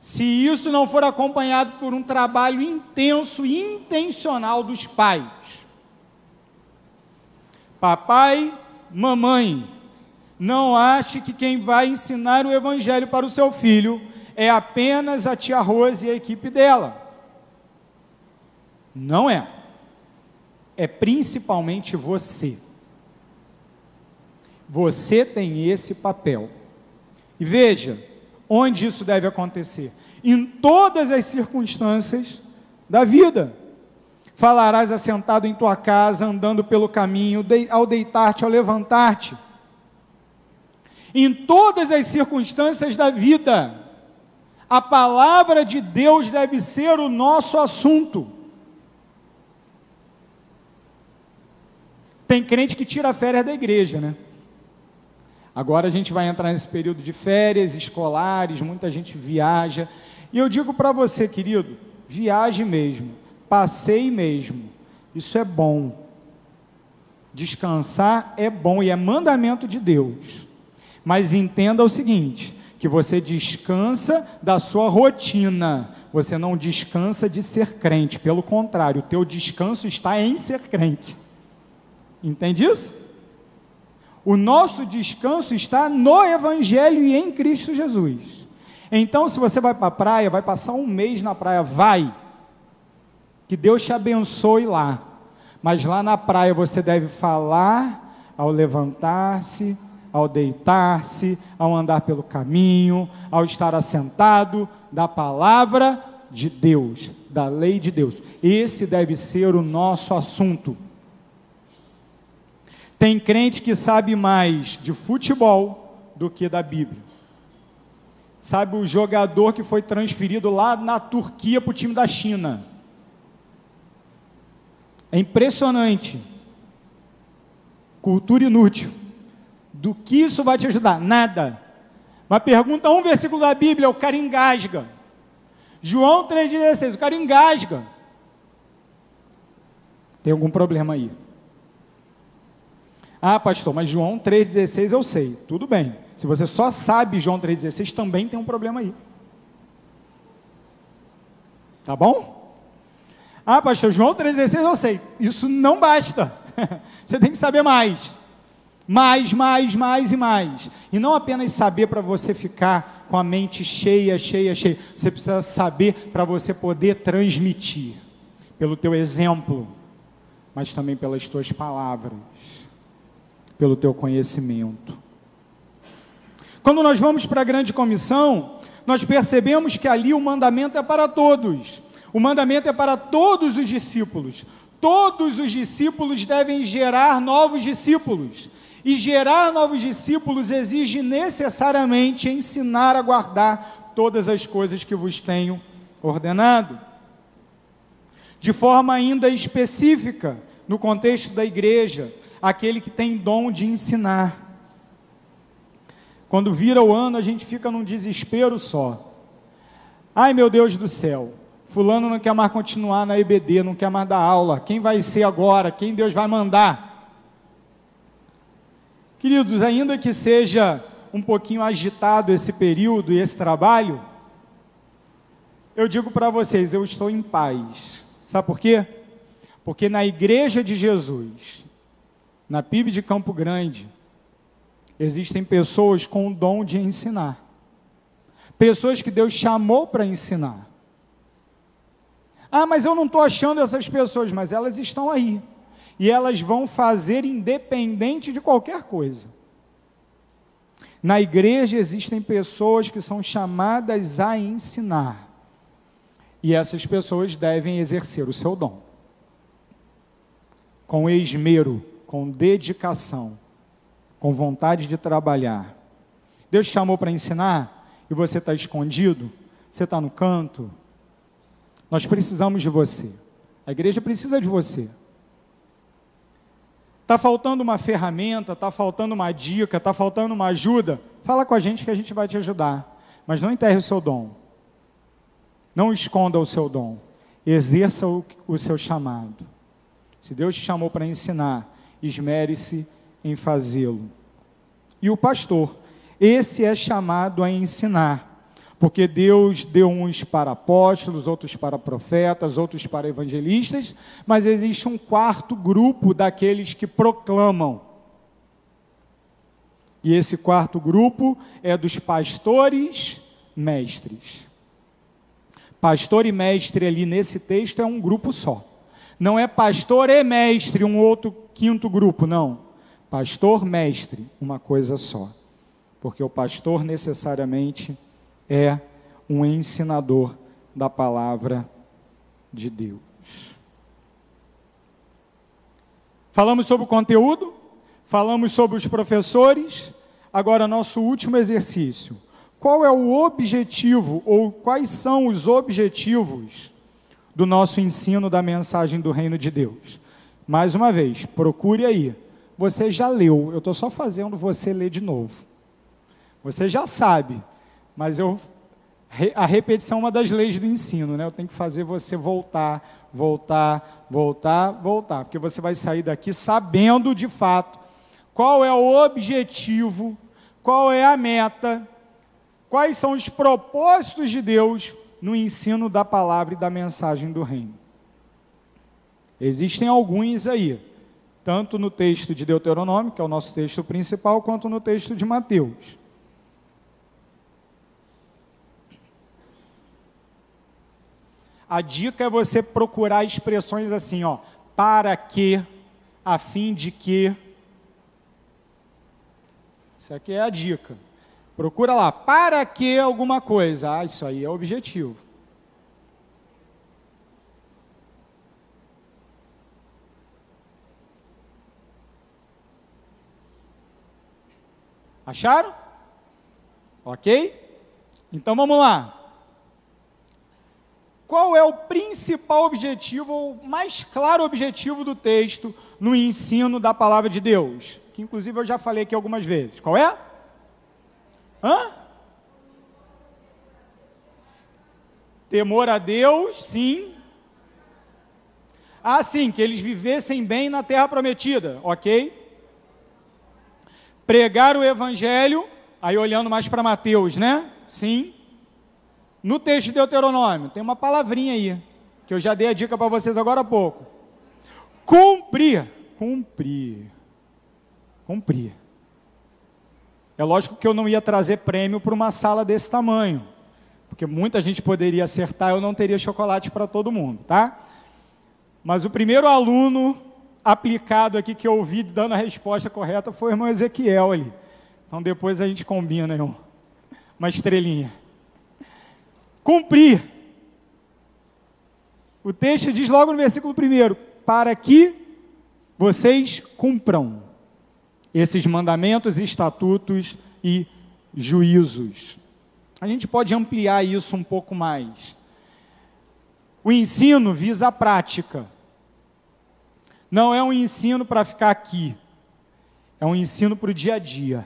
se isso não for acompanhado por um trabalho intenso e intencional dos pais. Papai, mamãe, não ache que quem vai ensinar o evangelho para o seu filho é apenas a tia Rose e a equipe dela. Não é é principalmente você. Você tem esse papel. E veja, onde isso deve acontecer? Em todas as circunstâncias da vida. Falarás assentado em tua casa, andando pelo caminho, ao deitar-te, ao levantar-te. Em todas as circunstâncias da vida, a palavra de Deus deve ser o nosso assunto. Tem crente que tira férias da igreja, né? Agora a gente vai entrar nesse período de férias escolares, muita gente viaja. E eu digo para você, querido, viaje mesmo, passeie mesmo. Isso é bom. Descansar é bom e é mandamento de Deus. Mas entenda o seguinte: que você descansa da sua rotina, você não descansa de ser crente, pelo contrário, o teu descanso está em ser crente. Entende isso? O nosso descanso está no Evangelho e em Cristo Jesus. Então, se você vai para a praia, vai passar um mês na praia, vai. Que Deus te abençoe lá. Mas lá na praia você deve falar ao levantar-se, ao deitar-se, ao andar pelo caminho, ao estar assentado da palavra de Deus, da lei de Deus. Esse deve ser o nosso assunto. Tem crente que sabe mais de futebol do que da Bíblia. Sabe o jogador que foi transferido lá na Turquia para o time da China. É impressionante. Cultura inútil. Do que isso vai te ajudar? Nada. Mas pergunta um versículo da Bíblia, o cara engasga. João 3,16, o cara engasga. Tem algum problema aí. Ah, pastor, mas João 3,16 eu sei. Tudo bem. Se você só sabe João 3,16, também tem um problema aí. Tá bom? Ah, pastor, João 3,16 eu sei. Isso não basta. você tem que saber mais. Mais, mais, mais e mais. E não apenas saber para você ficar com a mente cheia, cheia, cheia. Você precisa saber para você poder transmitir. Pelo teu exemplo, mas também pelas tuas palavras pelo teu conhecimento. Quando nós vamos para a grande comissão, nós percebemos que ali o mandamento é para todos. O mandamento é para todos os discípulos. Todos os discípulos devem gerar novos discípulos. E gerar novos discípulos exige necessariamente ensinar a guardar todas as coisas que vos tenho ordenado. De forma ainda específica, no contexto da igreja, aquele que tem dom de ensinar. Quando vira o ano, a gente fica num desespero só. Ai meu Deus do céu, Fulano não quer mais continuar na EBD, não quer mais dar aula. Quem vai ser agora? Quem Deus vai mandar? Queridos, ainda que seja um pouquinho agitado esse período e esse trabalho, eu digo para vocês, eu estou em paz. Sabe por quê? Porque na igreja de Jesus, na PIB de Campo Grande, existem pessoas com o dom de ensinar. Pessoas que Deus chamou para ensinar. Ah, mas eu não estou achando essas pessoas, mas elas estão aí. E elas vão fazer independente de qualquer coisa. Na igreja existem pessoas que são chamadas a ensinar. E essas pessoas devem exercer o seu dom. Com esmero, com dedicação, com vontade de trabalhar. Deus te chamou para ensinar e você está escondido, você está no canto. Nós precisamos de você. A igreja precisa de você. Está faltando uma ferramenta, está faltando uma dica, está faltando uma ajuda? Fala com a gente que a gente vai te ajudar. Mas não enterre o seu dom. Não esconda o seu dom. Exerça o, o seu chamado. Se Deus te chamou para ensinar, esmere-se em fazê-lo. E o pastor, esse é chamado a ensinar, porque Deus deu uns para apóstolos, outros para profetas, outros para evangelistas, mas existe um quarto grupo daqueles que proclamam. E esse quarto grupo é dos pastores mestres. Pastor e mestre ali nesse texto é um grupo só. Não é pastor e mestre, um outro quinto grupo, não. Pastor, mestre, uma coisa só. Porque o pastor necessariamente é um ensinador da palavra de Deus. Falamos sobre o conteúdo, falamos sobre os professores, agora nosso último exercício. Qual é o objetivo ou quais são os objetivos do nosso ensino da mensagem do reino de Deus? Mais uma vez, procure aí. Você já leu, eu estou só fazendo você ler de novo. Você já sabe, mas eu a repetição é uma das leis do ensino, né? Eu tenho que fazer você voltar, voltar, voltar, voltar, porque você vai sair daqui sabendo de fato qual é o objetivo, qual é a meta, quais são os propósitos de Deus no ensino da palavra e da mensagem do reino. Existem alguns aí, tanto no texto de Deuteronômio, que é o nosso texto principal, quanto no texto de Mateus. A dica é você procurar expressões assim, ó, para que, a fim de que. Isso aqui é a dica. Procura lá, para que alguma coisa. Ah, isso aí é objetivo. Acharam? Ok? Então vamos lá. Qual é o principal objetivo, o mais claro objetivo do texto no ensino da palavra de Deus? Que inclusive eu já falei aqui algumas vezes. Qual é? Hã? Temor a Deus, sim. Ah, sim, que eles vivessem bem na terra prometida, ok? Pregar o evangelho, aí olhando mais para Mateus, né? Sim. No texto de Deuteronômio, tem uma palavrinha aí, que eu já dei a dica para vocês agora há pouco. Cumprir. Cumprir. Cumprir. É lógico que eu não ia trazer prêmio para uma sala desse tamanho, porque muita gente poderia acertar, eu não teria chocolate para todo mundo, tá? Mas o primeiro aluno aplicado aqui que eu ouvi dando a resposta correta foi o irmão Ezequiel ali. Então depois a gente combina aí uma estrelinha. Cumprir. O texto diz logo no versículo 1: para que vocês cumpram esses mandamentos, estatutos e juízos. A gente pode ampliar isso um pouco mais. O ensino visa a prática. Não é um ensino para ficar aqui, é um ensino para o dia a dia.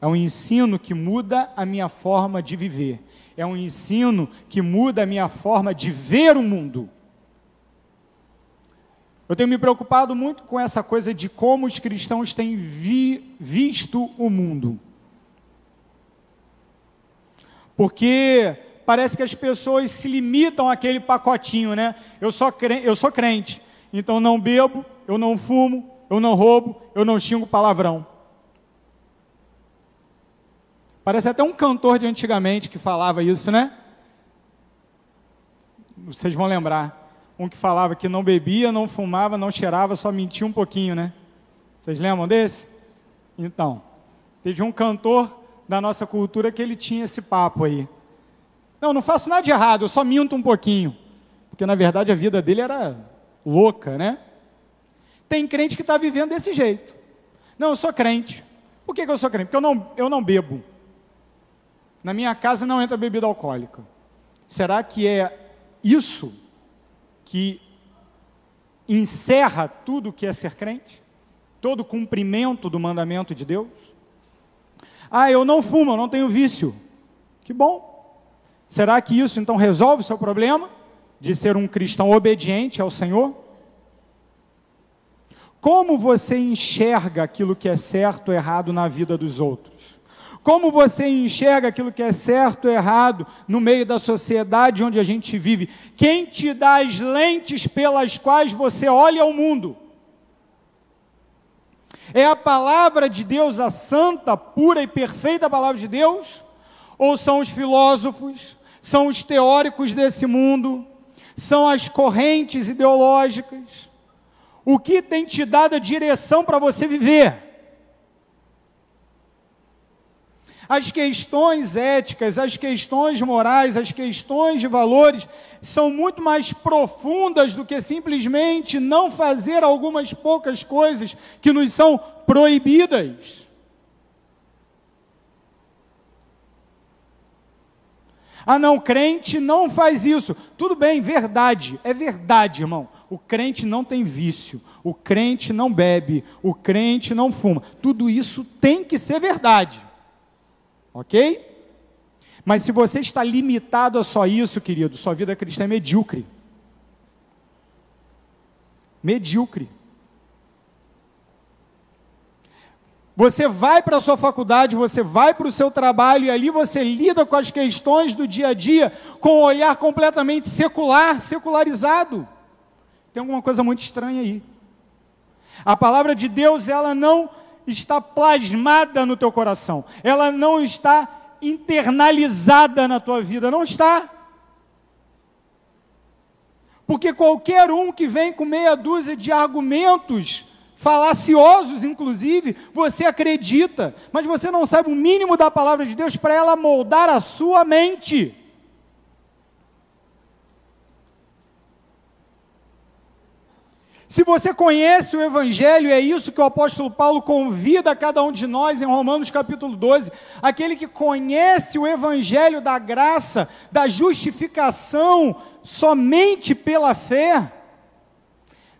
É um ensino que muda a minha forma de viver. É um ensino que muda a minha forma de ver o mundo. Eu tenho me preocupado muito com essa coisa de como os cristãos têm vi, visto o mundo. Porque parece que as pessoas se limitam àquele pacotinho, né? Eu sou crente, eu sou crente então não bebo, eu não fumo, eu não roubo, eu não xingo palavrão. Parece até um cantor de antigamente que falava isso, né? Vocês vão lembrar. Um que falava que não bebia, não fumava, não cheirava, só mentia um pouquinho, né? Vocês lembram desse? Então, teve um cantor da nossa cultura que ele tinha esse papo aí. Não, não faço nada de errado, eu só minto um pouquinho. Porque na verdade a vida dele era louca, né? Tem crente que está vivendo desse jeito. Não, eu sou crente. Por que, que eu sou crente? Porque eu não, eu não bebo. Na minha casa não entra bebida alcoólica. Será que é isso que encerra tudo que é ser crente? Todo o cumprimento do mandamento de Deus? Ah, eu não fumo, eu não tenho vício. Que bom. Será que isso então resolve o seu problema? de ser um cristão obediente ao Senhor? Como você enxerga aquilo que é certo ou errado na vida dos outros? Como você enxerga aquilo que é certo ou errado no meio da sociedade onde a gente vive? Quem te dá as lentes pelas quais você olha o mundo? É a palavra de Deus, a santa, pura e perfeita palavra de Deus? Ou são os filósofos, são os teóricos desse mundo, são as correntes ideológicas. O que tem te dado a direção para você viver? As questões éticas, as questões morais, as questões de valores são muito mais profundas do que simplesmente não fazer algumas poucas coisas que nos são proibidas. Ah, não, crente não faz isso. Tudo bem, verdade, é verdade, irmão. O crente não tem vício, o crente não bebe, o crente não fuma. Tudo isso tem que ser verdade. Ok? Mas se você está limitado a só isso, querido, sua vida cristã é medíocre. Medíocre. Você vai para a sua faculdade, você vai para o seu trabalho e ali você lida com as questões do dia a dia com um olhar completamente secular, secularizado. Tem alguma coisa muito estranha aí. A palavra de Deus, ela não está plasmada no teu coração, ela não está internalizada na tua vida, não está. Porque qualquer um que vem com meia dúzia de argumentos, falaciosos inclusive, você acredita, mas você não sabe o mínimo da palavra de Deus para ela moldar a sua mente. Se você conhece o Evangelho, é isso que o apóstolo Paulo convida a cada um de nós em Romanos capítulo 12. Aquele que conhece o Evangelho da graça, da justificação somente pela fé,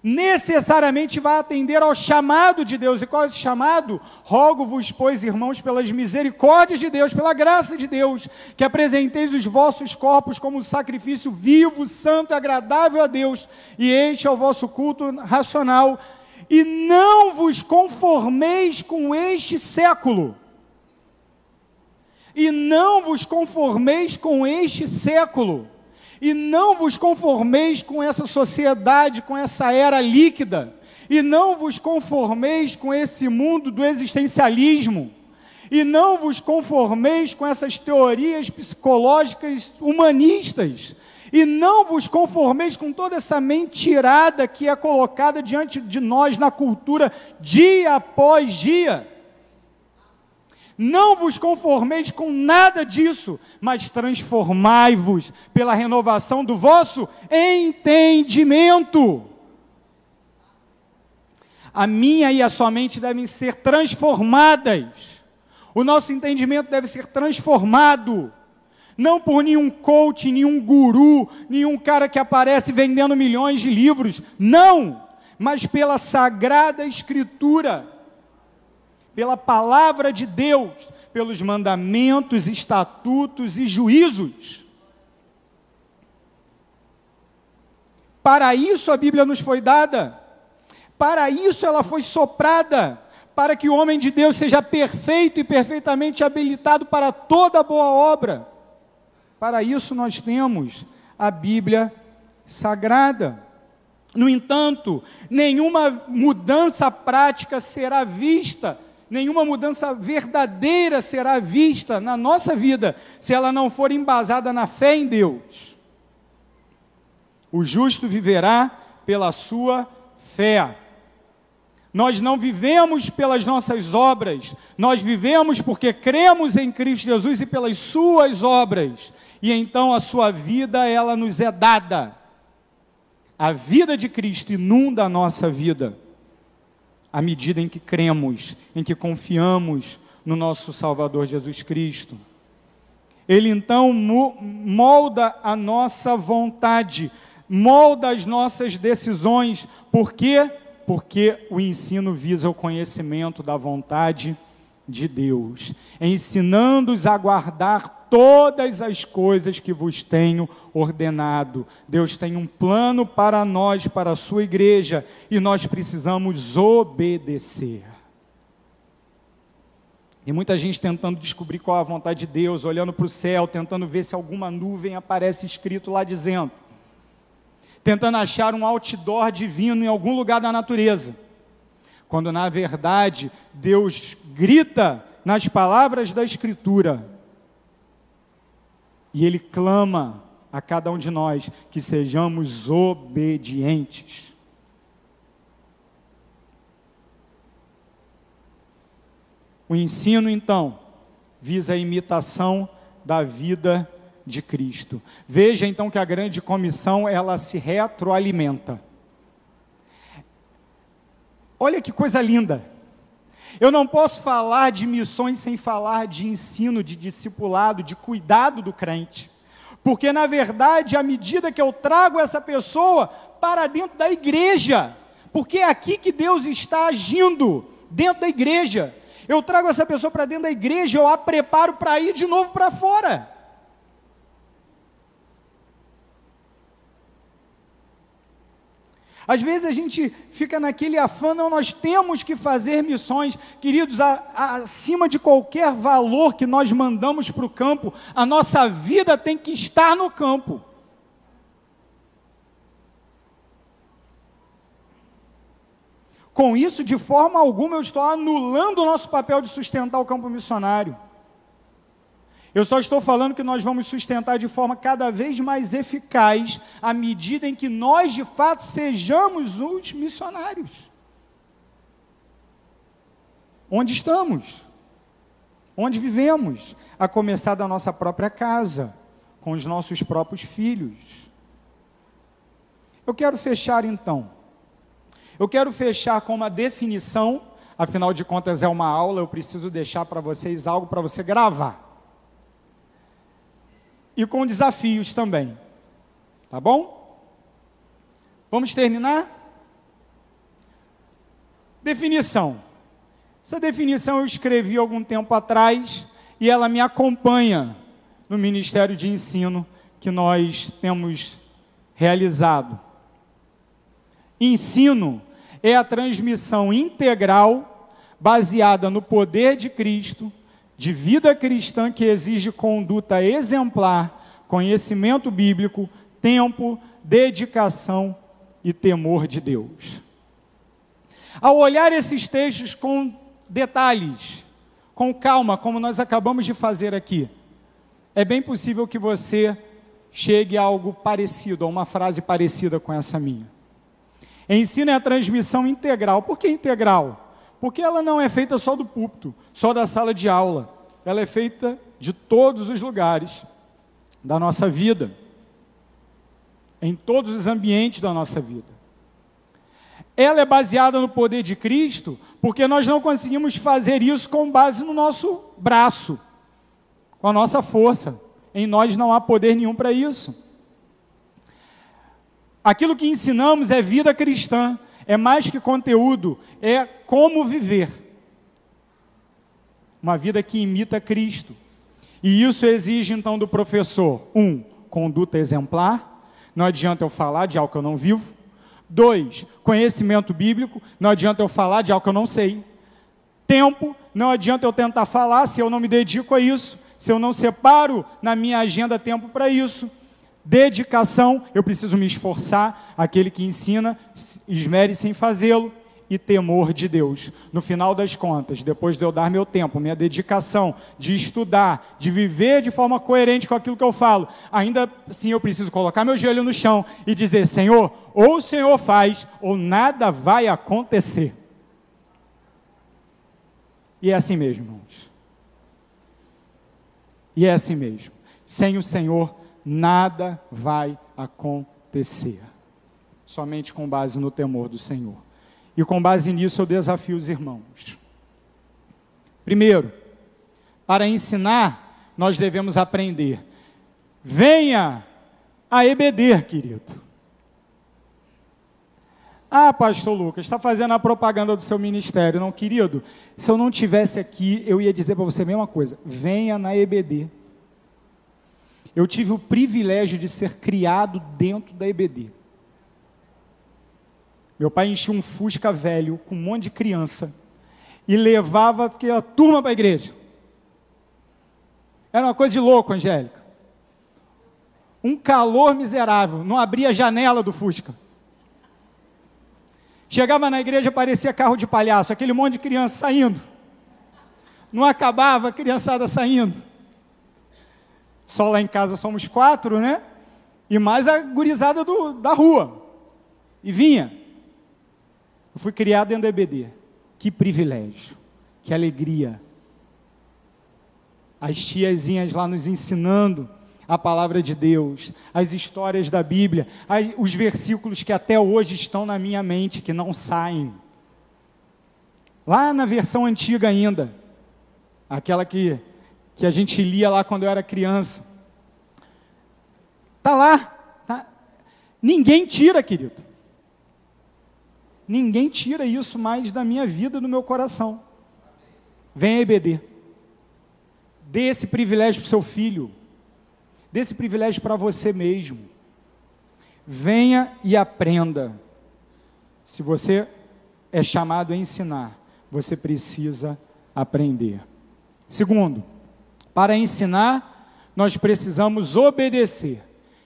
necessariamente vai atender ao chamado de Deus. E qual é esse chamado? Rogo-vos, pois, irmãos, pelas misericórdias de Deus, pela graça de Deus, que apresenteis os vossos corpos como sacrifício vivo, santo e agradável a Deus, e este é o vosso culto racional. E não vos conformeis com este século. E não vos conformeis com este século e não vos conformeis com essa sociedade, com essa era líquida. E não vos conformeis com esse mundo do existencialismo. E não vos conformeis com essas teorias psicológicas humanistas. E não vos conformeis com toda essa mentirada que é colocada diante de nós na cultura dia após dia. Não vos conformeis com nada disso, mas transformai-vos pela renovação do vosso entendimento. A minha e a sua mente devem ser transformadas. O nosso entendimento deve ser transformado. Não por nenhum coach, nenhum guru, nenhum cara que aparece vendendo milhões de livros. Não! Mas pela sagrada Escritura pela palavra de Deus, pelos mandamentos, estatutos e juízos. Para isso a Bíblia nos foi dada, para isso ela foi soprada, para que o homem de Deus seja perfeito e perfeitamente habilitado para toda boa obra. Para isso nós temos a Bíblia Sagrada. No entanto, nenhuma mudança prática será vista nenhuma mudança verdadeira será vista na nossa vida se ela não for embasada na fé em Deus. O justo viverá pela sua fé. Nós não vivemos pelas nossas obras, nós vivemos porque cremos em Cristo Jesus e pelas suas obras. E então a sua vida, ela nos é dada. A vida de Cristo inunda a nossa vida à medida em que cremos, em que confiamos no nosso Salvador Jesus Cristo. Ele então molda a nossa vontade, molda as nossas decisões, por quê? Porque o ensino visa o conhecimento da vontade de Deus, ensinando-os a guardar todas as coisas que vos tenho ordenado. Deus tem um plano para nós, para a sua igreja, e nós precisamos obedecer. E muita gente tentando descobrir qual a vontade de Deus, olhando para o céu, tentando ver se alguma nuvem aparece escrito lá dizendo. Tentando achar um outdoor divino em algum lugar da natureza. Quando na verdade Deus grita nas palavras da Escritura: e Ele clama a cada um de nós que sejamos obedientes. O ensino, então, visa a imitação da vida de Cristo. Veja então que a grande comissão ela se retroalimenta. Olha que coisa linda. Eu não posso falar de missões sem falar de ensino, de discipulado, de cuidado do crente. Porque, na verdade, à medida que eu trago essa pessoa para dentro da igreja, porque é aqui que Deus está agindo, dentro da igreja. Eu trago essa pessoa para dentro da igreja, eu a preparo para ir de novo para fora. Às vezes a gente fica naquele afã, não, nós temos que fazer missões, queridos, a, a, acima de qualquer valor que nós mandamos para o campo, a nossa vida tem que estar no campo. Com isso, de forma alguma, eu estou anulando o nosso papel de sustentar o campo missionário. Eu só estou falando que nós vamos sustentar de forma cada vez mais eficaz à medida em que nós, de fato, sejamos os missionários. Onde estamos? Onde vivemos? A começar da nossa própria casa, com os nossos próprios filhos. Eu quero fechar então. Eu quero fechar com uma definição, afinal de contas é uma aula, eu preciso deixar para vocês algo para você gravar e com desafios também. Tá bom? Vamos terminar? Definição. Essa definição eu escrevi algum tempo atrás e ela me acompanha no Ministério de Ensino que nós temos realizado. Ensino é a transmissão integral baseada no poder de Cristo de vida cristã que exige conduta exemplar, conhecimento bíblico, tempo, dedicação e temor de Deus. Ao olhar esses textos com detalhes, com calma, como nós acabamos de fazer aqui, é bem possível que você chegue a algo parecido, a uma frase parecida com essa minha. Ensino é a transmissão integral. Por que integral? Porque ela não é feita só do púlpito, só da sala de aula. Ela é feita de todos os lugares da nossa vida, em todos os ambientes da nossa vida. Ela é baseada no poder de Cristo, porque nós não conseguimos fazer isso com base no nosso braço, com a nossa força. Em nós não há poder nenhum para isso. Aquilo que ensinamos é vida cristã, é mais que conteúdo, é como viver. Uma vida que imita Cristo. E isso exige então do professor: um, conduta exemplar. Não adianta eu falar de algo que eu não vivo. Dois, conhecimento bíblico. Não adianta eu falar de algo que eu não sei. Tempo, não adianta eu tentar falar se eu não me dedico a isso, se eu não separo na minha agenda tempo para isso. Dedicação, eu preciso me esforçar, aquele que ensina, esmere-se em fazê-lo, e temor de Deus. No final das contas, depois de eu dar meu tempo, minha dedicação de estudar, de viver de forma coerente com aquilo que eu falo, ainda assim eu preciso colocar meu joelho no chão e dizer: Senhor, ou o Senhor faz, ou nada vai acontecer. E é assim mesmo, irmãos. E é assim mesmo. Sem o Senhor, nada vai acontecer. Somente com base no temor do Senhor. E com base nisso eu desafio os irmãos. Primeiro, para ensinar, nós devemos aprender. Venha a EBD, querido. Ah, pastor Lucas, está fazendo a propaganda do seu ministério. Não, querido, se eu não tivesse aqui, eu ia dizer para você a mesma coisa. Venha na EBD. Eu tive o privilégio de ser criado dentro da EBD. Meu pai enchia um Fusca velho com um monte de criança e levava aquela turma para a igreja. Era uma coisa de louco, Angélica. Um calor miserável, não abria a janela do Fusca. Chegava na igreja, parecia carro de palhaço, aquele monte de criança saindo. Não acabava a criançada saindo. Só lá em casa somos quatro, né? E mais a gurizada do, da rua. E vinha. Eu fui criado dentro do EBD. Que privilégio, que alegria. As tiazinhas lá nos ensinando a palavra de Deus, as histórias da Bíblia, os versículos que até hoje estão na minha mente, que não saem. Lá na versão antiga ainda, aquela que, que a gente lia lá quando eu era criança. Está lá. Tá. Ninguém tira, querido. Ninguém tira isso mais da minha vida, do meu coração. Venha EBD. Dê esse privilégio para o seu filho. Dê esse privilégio para você mesmo. Venha e aprenda. Se você é chamado a ensinar, você precisa aprender. Segundo, para ensinar, nós precisamos obedecer.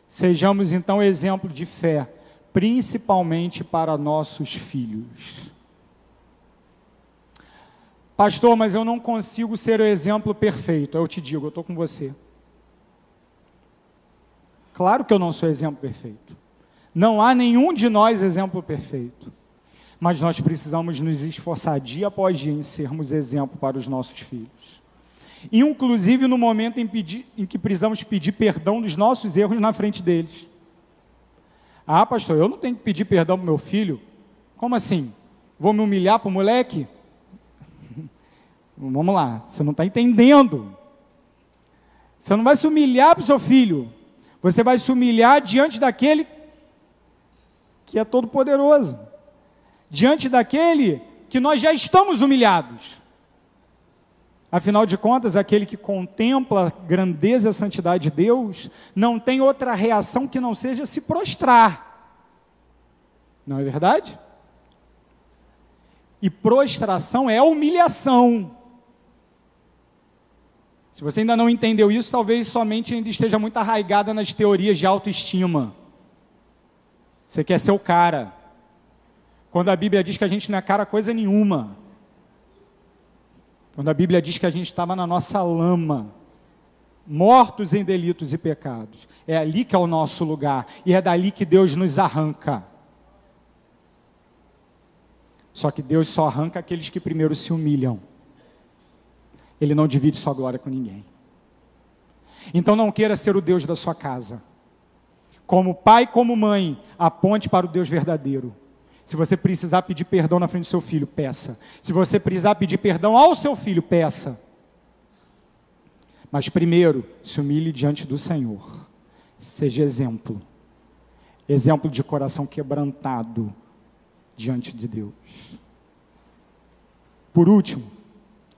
Sejamos então exemplo de fé principalmente para nossos filhos. Pastor, mas eu não consigo ser o exemplo perfeito. Eu te digo, eu estou com você. Claro que eu não sou exemplo perfeito. Não há nenhum de nós exemplo perfeito. Mas nós precisamos nos esforçar dia após dia em sermos exemplo para os nossos filhos. Inclusive no momento em, pedir, em que precisamos pedir perdão dos nossos erros na frente deles. Ah, pastor, eu não tenho que pedir perdão para meu filho. Como assim? Vou me humilhar para o moleque? Vamos lá, você não está entendendo. Você não vai se humilhar para o seu filho. Você vai se humilhar diante daquele que é todo poderoso. Diante daquele que nós já estamos humilhados. Afinal de contas, aquele que contempla a grandeza e a santidade de Deus não tem outra reação que não seja se prostrar. Não é verdade? E prostração é humilhação. Se você ainda não entendeu isso, talvez somente ainda esteja muito arraigada nas teorias de autoestima. Você quer ser o cara. Quando a Bíblia diz que a gente não é cara coisa nenhuma. Quando a Bíblia diz que a gente estava na nossa lama, mortos em delitos e pecados. É ali que é o nosso lugar. E é dali que Deus nos arranca. Só que Deus só arranca aqueles que primeiro se humilham. Ele não divide sua glória com ninguém. Então não queira ser o Deus da sua casa. Como pai, como mãe, aponte para o Deus verdadeiro. Se você precisar pedir perdão na frente do seu filho, peça. Se você precisar pedir perdão ao seu filho, peça. Mas primeiro, se humilhe diante do Senhor. Seja exemplo. Exemplo de coração quebrantado diante de Deus. Por último,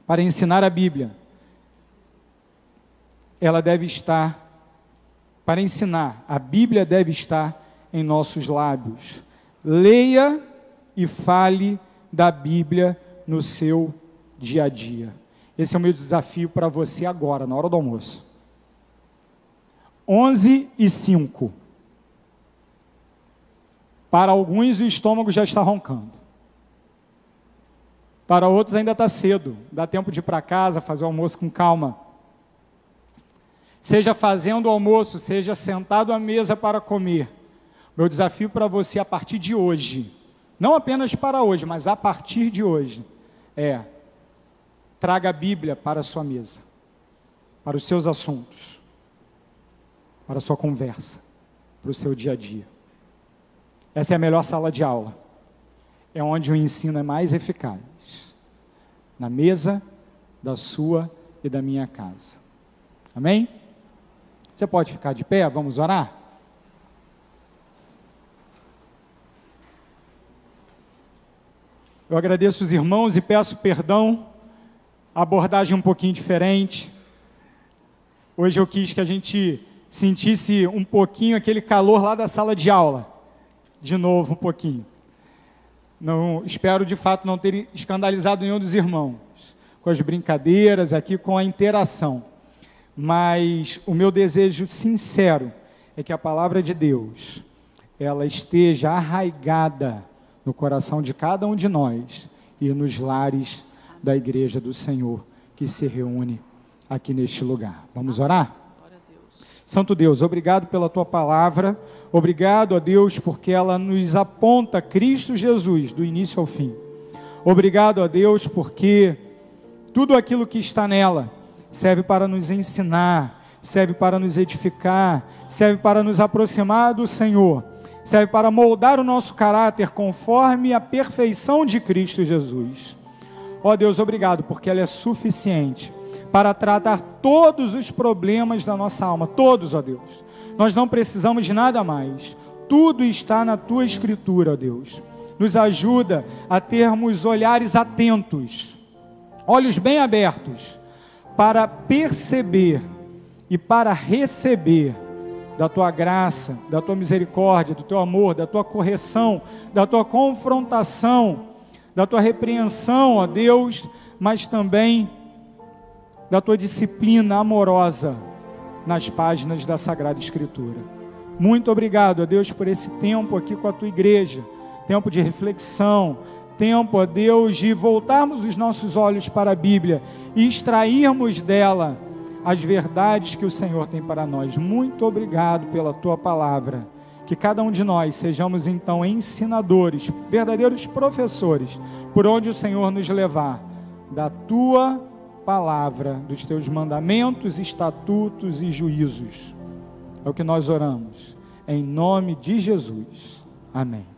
para ensinar a Bíblia, ela deve estar, para ensinar, a Bíblia deve estar em nossos lábios. Leia e fale da Bíblia no seu dia a dia. Esse é o meu desafio para você agora, na hora do almoço. 11 e 5. Para alguns o estômago já está roncando. Para outros ainda está cedo, dá tempo de ir para casa, fazer o almoço com calma. Seja fazendo o almoço, seja sentado à mesa para comer. Meu desafio para você a partir de hoje, não apenas para hoje, mas a partir de hoje, é traga a Bíblia para a sua mesa, para os seus assuntos, para a sua conversa, para o seu dia a dia. Essa é a melhor sala de aula. É onde o ensino é mais eficaz na mesa da sua e da minha casa. Amém? Você pode ficar de pé, vamos orar? Eu agradeço os irmãos e peço perdão, a abordagem um pouquinho diferente. Hoje eu quis que a gente sentisse um pouquinho aquele calor lá da sala de aula. De novo, um pouquinho. Não, espero de fato não ter escandalizado nenhum dos irmãos com as brincadeiras aqui, com a interação. Mas o meu desejo sincero é que a palavra de Deus ela esteja arraigada no coração de cada um de nós e nos lares da igreja do Senhor que se reúne aqui neste lugar. Vamos orar? Santo Deus, obrigado pela tua palavra, obrigado a Deus porque ela nos aponta Cristo Jesus do início ao fim. Obrigado a Deus porque tudo aquilo que está nela serve para nos ensinar, serve para nos edificar, serve para nos aproximar do Senhor, serve para moldar o nosso caráter conforme a perfeição de Cristo Jesus. Ó Deus, obrigado porque ela é suficiente para tratar todos os problemas da nossa alma, todos, ó Deus. Nós não precisamos de nada mais. Tudo está na tua escritura, ó Deus. Nos ajuda a termos olhares atentos, olhos bem abertos, para perceber e para receber da tua graça, da tua misericórdia, do teu amor, da tua correção, da tua confrontação, da tua repreensão, ó Deus, mas também da tua disciplina amorosa nas páginas da Sagrada Escritura. Muito obrigado, a Deus, por esse tempo aqui com a tua igreja, tempo de reflexão, tempo, ó Deus, de voltarmos os nossos olhos para a Bíblia e extrairmos dela as verdades que o Senhor tem para nós. Muito obrigado pela tua palavra. Que cada um de nós sejamos então ensinadores, verdadeiros professores, por onde o Senhor nos levar, da tua palavra, dos teus mandamentos, estatutos e juízos. É o que nós oramos. Em nome de Jesus. Amém.